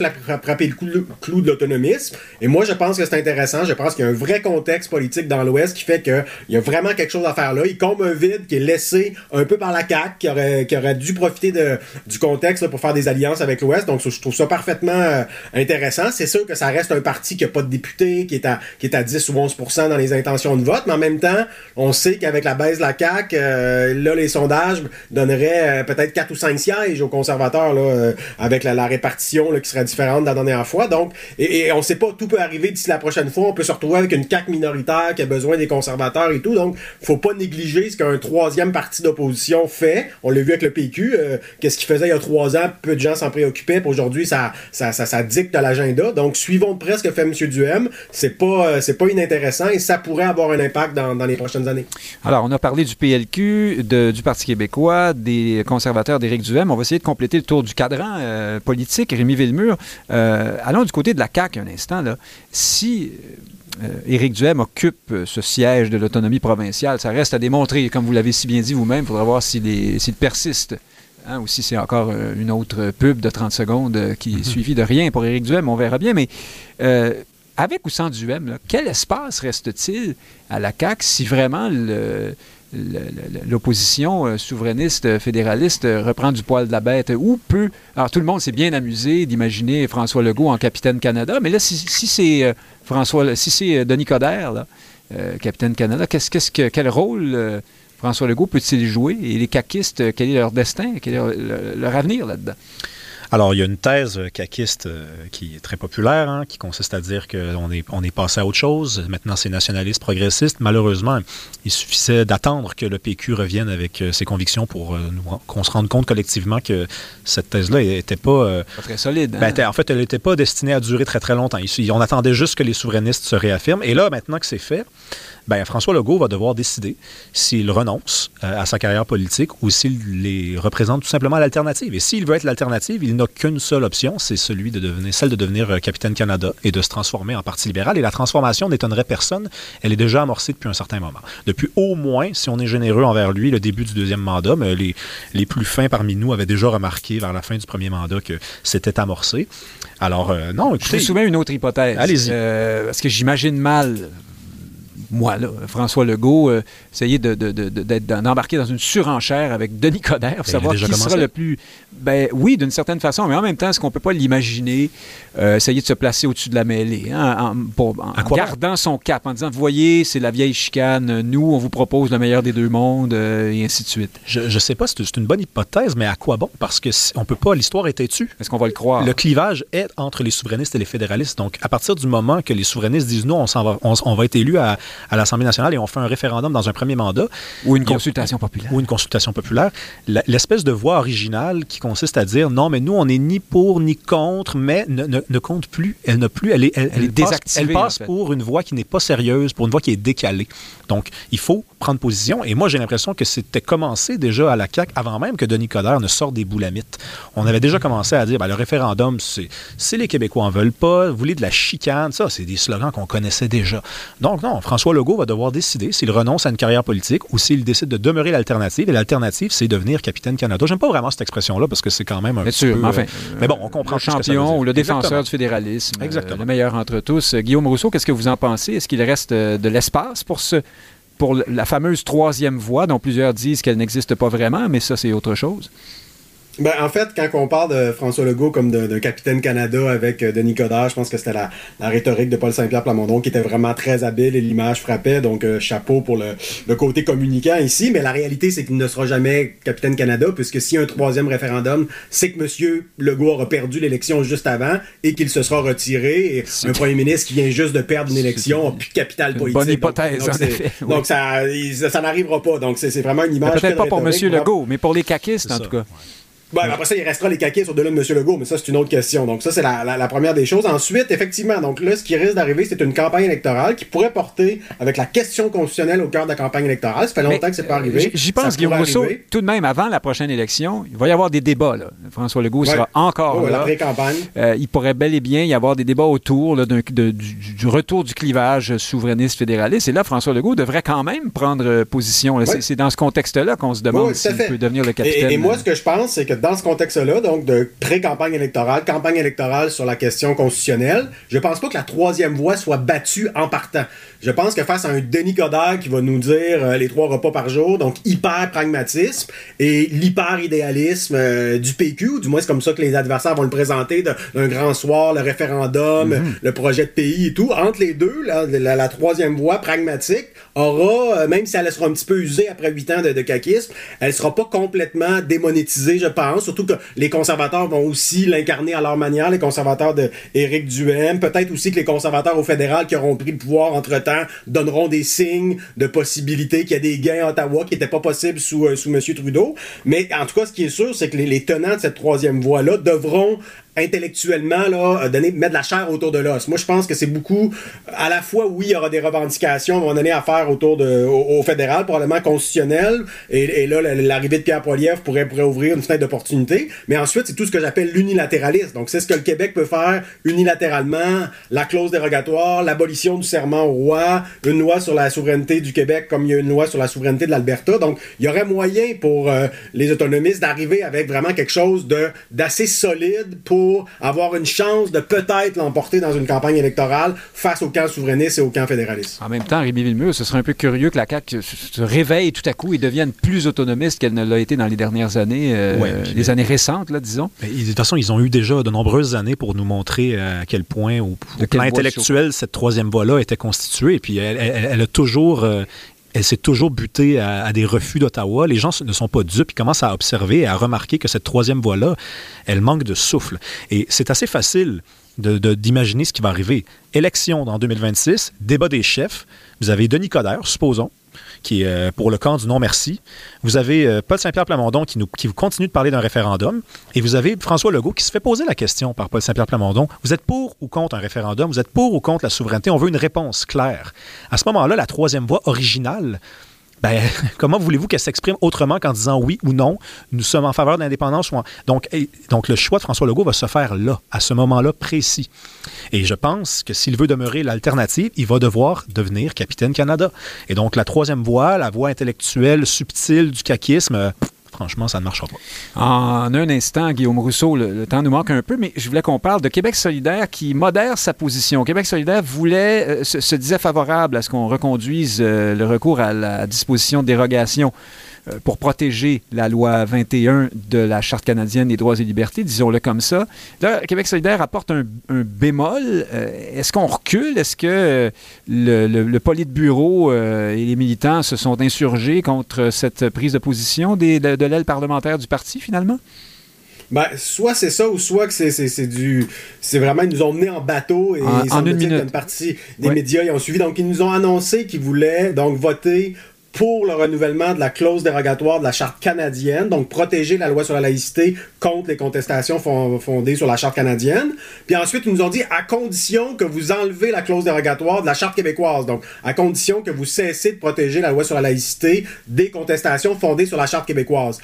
frapper le clou de l'autonomisme. Et moi, je pense que c'est intéressant. Je pense qu'il y a un vrai contexte politique dans l'Ouest qui fait qu'il y a vraiment quelque chose à faire là. Il comble un vide qui est laissé un peu par la CAQ, qui aurait, dû profiter du contexte pour faire des alliances avec l'Ouest. Donc, je trouve ça parfaitement euh, intéressant. C'est sûr que ça reste un parti qui n'a pas de députés, qui est, à, qui est à 10 ou 11% dans les intentions de vote, mais en même temps, on sait qu'avec la baisse de la CAQ, euh, là, les sondages donneraient peut-être 4 ou 5 sièges aux conservateurs, là, avec la, répartition qui serait différente de la dernière fois. Donc, et, on sait pas, tout peut arriver d'ici la prochaine fois. On peut se retrouver avec une CAQ minoritaire qui a besoin des conservateurs et tout. Donc, faut pas négliger ce qu'un troisième parti d'opposition fait. On l'a vu avec le PQ. Qu'est-ce qu'il faisait il y a trois ans? Peu de gens s'en préoccupaient. Aujourd'hui, ça, ça, ça, dicte l'agenda. Donc, suivons de près ce que fait M. Duhem. C'est pas, euh, c'est pas inintéressant et ça pourrait avoir un impact dans, dans, les prochaines années. Alors, on a parlé du PLQ, du Parti québécois, des conservateurs d'Éric Duhem. On va essayer de compléter le tour du cadran euh, politique. Rémi Villemur, euh, allons du côté de la CAQ un instant. Là. Si Éric Duhem occupe ce siège de l'autonomie provinciale. Ça reste à démontrer, comme vous l'avez si bien dit vous-même. Il faudra voir s'il persiste Hein, ou si c'est encore euh, une autre pub de 30 secondes euh, qui est mhm. suivie de rien pour Éric Duhem, on verra bien. Mais euh, avec ou sans Duhem, quel espace reste-t-il à la CAQ si vraiment l'opposition souverainiste fédéraliste reprend du poil de la bête ou peut alors tout le monde s'est bien amusé d'imaginer François Legault en capitaine Canada mais là si, c'est François si c'est Denis Coderre capitaine Canada qu'est-ce qu'est-ce que quel rôle François Legault peut-il jouer? Et les caquistes, quel est leur destin? Quel est leur, avenir là-dedans? Alors, il y a une thèse caquiste euh, qui est très populaire, hein, qui consiste à dire qu'on est, on est passé à autre chose. Maintenant, c'est nationaliste, progressiste. Malheureusement, il suffisait d'attendre que le PQ revienne avec euh, ses convictions pour euh, qu'on se rende compte collectivement que cette thèse-là n'était pas... pas très solide. Ben, hein? en fait, elle n'était pas destinée à durer très, très longtemps. On attendait juste que les souverainistes se réaffirment. Et là, maintenant que c'est fait, ben, François Legault va devoir décider s'il renonce euh, à sa carrière politique ou s'il les représente tout simplement l'alternative. Et s'il veut être l'alternative, il n'a qu'une seule option, c'est celui de devenir, celle de devenir euh, capitaine Canada et de se transformer en Parti libéral. Et la transformation n'étonnerait personne. Elle est déjà amorcée depuis un certain moment. Depuis au moins, si on est généreux envers lui, le début du deuxième mandat, mais les, les plus fins parmi nous avaient déjà remarqué vers la fin du premier mandat que c'était amorcé. Alors, euh, non, écoutez... Je vous soumets une autre hypothèse. Allez-y. parce que j'imagine mal moi, là, François Legault, euh, essayer d'embarquer dans une surenchère avec Denis Coderre pour savoir qui sera le plus. Ben oui, d'une certaine façon, mais en même temps, est-ce qu'on ne peut pas l'imaginer euh, essayer de se placer au-dessus de la mêlée, hein, en, gardant son cap, en disant Vous voyez, c'est la vieille chicane, nous, on vous propose le meilleur des deux mondes, euh, et ainsi de suite. Je ne sais pas, c'est une bonne hypothèse, mais à quoi bon? Parce que on peut pas, l'histoire est têtue. Est-ce qu'on va le croire? Le clivage est entre les souverainistes et les fédéralistes. Donc, à partir du moment que les souverainistes disent Non, on, va, on va être élus à à l'Assemblée nationale et on fait un référendum dans un premier mandat. Ou une consultation populaire. Ou une consultation populaire. L'espèce de voix originale qui consiste à dire non, mais nous, on n'est ni pour ni contre, mais ne, compte plus. Elle n'a plus. Elle est, elle, est désactivée. Elle passe pour une voix qui n'est pas sérieuse, pour une voix qui est décalée. Donc, il faut prendre position. Et moi, j'ai l'impression que c'était commencé déjà à la CAQ avant même que Denis Coderre ne sorte des boulamites. On avait déjà commencé à dire ben, le référendum, c'est les Québécois en veulent pas. Vous voulez de la chicane, ça, c'est des slogans qu'on connaissait déjà. Donc, non, François Legault va devoir décider s'il renonce à une carrière politique ou s'il décide de demeurer l'alternative. Et l'alternative, c'est devenir capitaine Canada. J'aime pas vraiment cette expression-là parce que c'est quand même un peu... Sûr, mais, enfin, euh, mais bon, on comprend le champion ou le défenseur du fédéralisme. Euh, Exactement. le meilleur entre tous. Guillaume Rousseau, qu'est-ce que vous en pensez? Est-ce qu'il reste euh, de l'espace pour ce pour la fameuse troisième voie dont plusieurs disent qu'elle n'existe pas vraiment, mais ça, c'est autre chose? Ben, en fait, quand on parle de François Legault comme de, capitaine Canada avec euh, Denis Coderre, je pense que c'était la, rhétorique de Paul Saint-Pierre Plamondon qui était vraiment très habile et l'image frappait. Donc, euh, chapeau pour le, côté communicant ici. Mais la réalité, c'est qu'il ne sera jamais capitaine Canada, puisque s'il y a un troisième référendum, c'est que M. Legault aura perdu l'élection juste avant et qu'il se sera retiré. Et un premier ministre qui vient juste de perdre une élection n'a plus de capital politique. Bonne hypothèse, donc, en effet. Donc, ça, ça, n'arrivera pas. Donc, c'est vraiment une image. Peut-être pas pour M. Legault, mais pour les caquistes, en tout cas. Ouais, après ça, il restera les caquets sur de là de M. Legault, mais ça, c'est une autre question. Donc, ça, c'est la, la, première des choses. Ensuite, effectivement, donc là, ce qui risque d'arriver, c'est une campagne électorale qui pourrait porter avec la question constitutionnelle au cœur de la campagne électorale. Ça fait longtemps que c'est pas arrivé. J'y pense, Guillaume Rousseau, tout de même, avant la prochaine élection, il va y avoir des débats. Là. François Legault sera encore oh, là. La campagne euh, il pourrait bel et bien y avoir des débats autour de, du, du, retour du clivage souverainiste fédéraliste. Et là, François Legault devrait quand même prendre position. C'est dans ce contexte-là qu'on se demande s'il peut devenir le capitaine. et moi, ce que je pense, c'est que dans ce contexte-là, donc de pré-campagne électorale, campagne électorale sur la question constitutionnelle, je pense pas que la troisième voie soit battue en partant. Je pense que face à un Denis Coderre qui va nous dire euh, les trois repas par jour, donc hyper pragmatisme et l'hyper idéalisme euh, du PQ, ou du moins c'est comme ça que les adversaires vont le présenter d'un grand soir, le référendum, mhm. le projet de pays et tout. Entre les deux, la, troisième voie pragmatique aura, euh, même si elle sera un petit peu usée après huit ans de, de caquisme, elle sera pas complètement démonétisée, je pense. Surtout que les conservateurs vont aussi l'incarner à leur manière, les conservateurs de Éric Duhem, peut-être aussi que les conservateurs au fédéral qui auront pris le pouvoir entre donneront des signes de possibilité qu'il y a des gains à Ottawa qui n'étaient pas possibles sous, euh, M. Trudeau. Mais en tout cas, ce qui est sûr, c'est que les, les tenants de cette troisième voie-là devront intellectuellement là, euh, donner, mettre de la chair autour de l'os. Moi, je pense que c'est beaucoup, à la fois, oui, il y aura des revendications à un moment donné à faire autour de, au, fédéral, probablement constitutionnel, et, là, l'arrivée de Pierre Poilievre pourrait, pourrait ouvrir une fenêtre d'opportunité, mais ensuite, c'est tout ce que j'appelle l'unilatéralisme. Donc, c'est ce que le Québec peut faire unilatéralement, la clause dérogatoire, l'abolition du serment au roi, une loi sur la souveraineté du Québec comme il y a une loi sur la souveraineté de l'Alberta. Donc, il y aurait moyen pour euh, les autonomistes d'arriver avec vraiment quelque chose de d'assez solide pour avoir une chance de peut-être l'emporter dans une campagne électorale face au camp souverainiste et au camp fédéraliste. En même temps, Rémi Villemur, ce serait un peu curieux que la CAQ se réveille tout à coup et devienne plus autonomiste qu'elle ne l'a été dans les dernières années, euh, les années récentes, là, disons. de toute façon, ils ont eu déjà de nombreuses années pour nous montrer euh, à quel point, au, plan intellectuel, cette troisième voie-là était constituée. Et puis, elle, a toujours euh, elle s'est toujours butée à, des refus d'Ottawa. Les gens ne sont pas dupes, ils commencent à observer et à remarquer que cette troisième voie-là, elle manque de souffle. Et c'est assez facile d'imaginer ce qui va arriver. Élection en 2026, débat des chefs. Vous avez Denis Coderre, supposons, qui est euh, pour le camp du non-merci. Vous avez euh, Paul Saint-Pierre Plamondon qui, nous, continue de parler d'un référendum. Et vous avez François Legault qui se fait poser la question par Paul Saint-Pierre Plamondon. Vous êtes pour ou contre un référendum? Vous êtes pour ou contre la souveraineté? On veut une réponse claire. À ce moment-là, la troisième voie originale, ben, [LAUGHS] comment voulez-vous qu'elle s'exprime autrement qu'en disant oui ou non, nous sommes en faveur de l'indépendance Donc, donc, le choix de François Legault va se faire là, à ce moment-là précis. Et je pense que s'il veut demeurer l'alternative, il va devoir devenir capitaine Canada. Et donc, la troisième voie, la voie intellectuelle subtile du caquisme, franchement, ça ne marchera pas. En un instant, Guillaume Rousseau, le, temps nous manque un peu, mais je voulais qu'on parle de Québec solidaire qui modère sa position. Québec solidaire voulait, euh, se, disait favorable à ce qu'on reconduise euh, le recours à la disposition de dérogation pour protéger la loi 21 de la Charte canadienne des droits et libertés, disons-le comme ça. Là, Québec solidaire apporte un, bémol. Euh, est-ce qu'on recule? Est-ce que euh, le, le, politburo et les militants se sont insurgés contre cette prise de position des, de, l'aile parlementaire du parti, finalement? Ben, soit c'est ça, ou soit que c'est du. C'est vraiment, ils nous ont menés en bateau et en, une minute. une partie des médias ils ont suivi. Donc, ils nous ont annoncé qu'ils voulaient donc voter pour le renouvellement de la clause dérogatoire de la charte canadienne, donc protéger la loi sur la laïcité contre les contestations fondées sur la charte canadienne. Puis ensuite, ils nous ont dit à condition que vous enlevez la clause dérogatoire de la charte québécoise, donc à condition que vous cessez de protéger la loi sur la laïcité des contestations fondées sur la charte québécoise.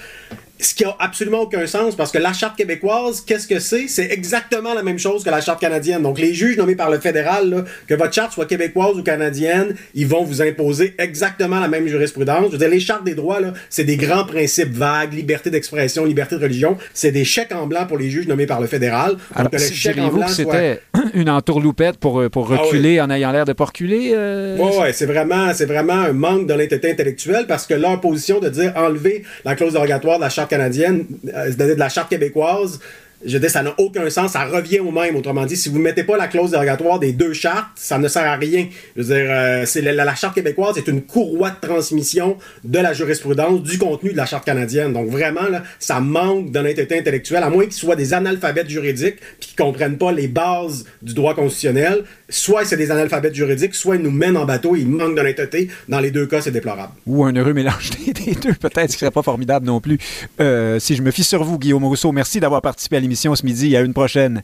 Ce qui a absolument aucun sens parce que la charte québécoise, qu'est-ce que c'est? C'est exactement la même chose que la charte canadienne. Donc les juges nommés par le fédéral, que votre charte soit québécoise ou canadienne, ils vont vous imposer exactement la même jurisprudence. Je veux dire, les chartes des droits, c'est des grands principes vagues, liberté d'expression, liberté de religion. C'est des chèques en blanc pour les juges nommés par le fédéral. Alors, que c'était [CLEARS THROAT] une entourloupette pour, euh, pour ah reculer en ayant l'air de pas reculer. Euh... Ouais, c'est vraiment, c'est vraiment un manque d'honnêteté intellectuelle parce que leur position de dire enlever la clause dérogatoire de la charte canadienne, euh, de la charte québécoise, je dis, ça n'a aucun sens, ça revient au même. Autrement dit, si vous ne mettez pas la clause dérogatoire des deux chartes, ça ne sert à rien. Je veux dire, euh, la, charte québécoise est une courroie de transmission de la jurisprudence, du contenu de la charte canadienne. Donc vraiment, là, ça manque d'honnêteté intellectuelle, à moins qu'ils soient des analphabètes juridiques qui comprennent pas les bases du droit constitutionnel. Soit c'est des analphabètes juridiques, soit ils nous mènent en bateau, ils manquent d'honnêteté. Dans les deux cas, c'est déplorable. Ou un heureux mélange [LAUGHS] des deux, peut-être, ce qui serait pas formidable non plus. Euh, si je me fie sur vous, Guillaume Rousseau, merci d'avoir participé à l'émission ce midi. À une prochaine.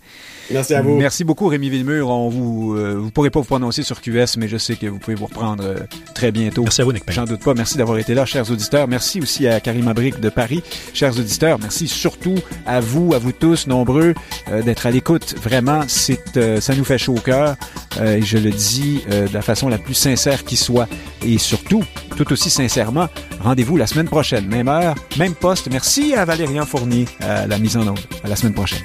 Merci à vous. Merci beaucoup, Rémi Villemur. On vous, euh, vous pourrez pas vous prononcer sur QS, mais je sais que vous pouvez vous reprendre euh, très bientôt. Merci à vous, Nick. J'en doute pas. Merci d'avoir été là, chers auditeurs. Merci aussi à Karim Abric de Paris. Chers auditeurs, merci surtout à vous, à vous tous, nombreux, euh, d'être à l'écoute. Vraiment, c'est, ça nous fait chaud au cœur. Et je le dis de la façon la plus sincère qui soit. Et surtout, tout aussi sincèrement, rendez-vous la semaine prochaine. Même heure, même poste. Merci à Valérian Fournier à la mise en œuvre. À la semaine prochaine.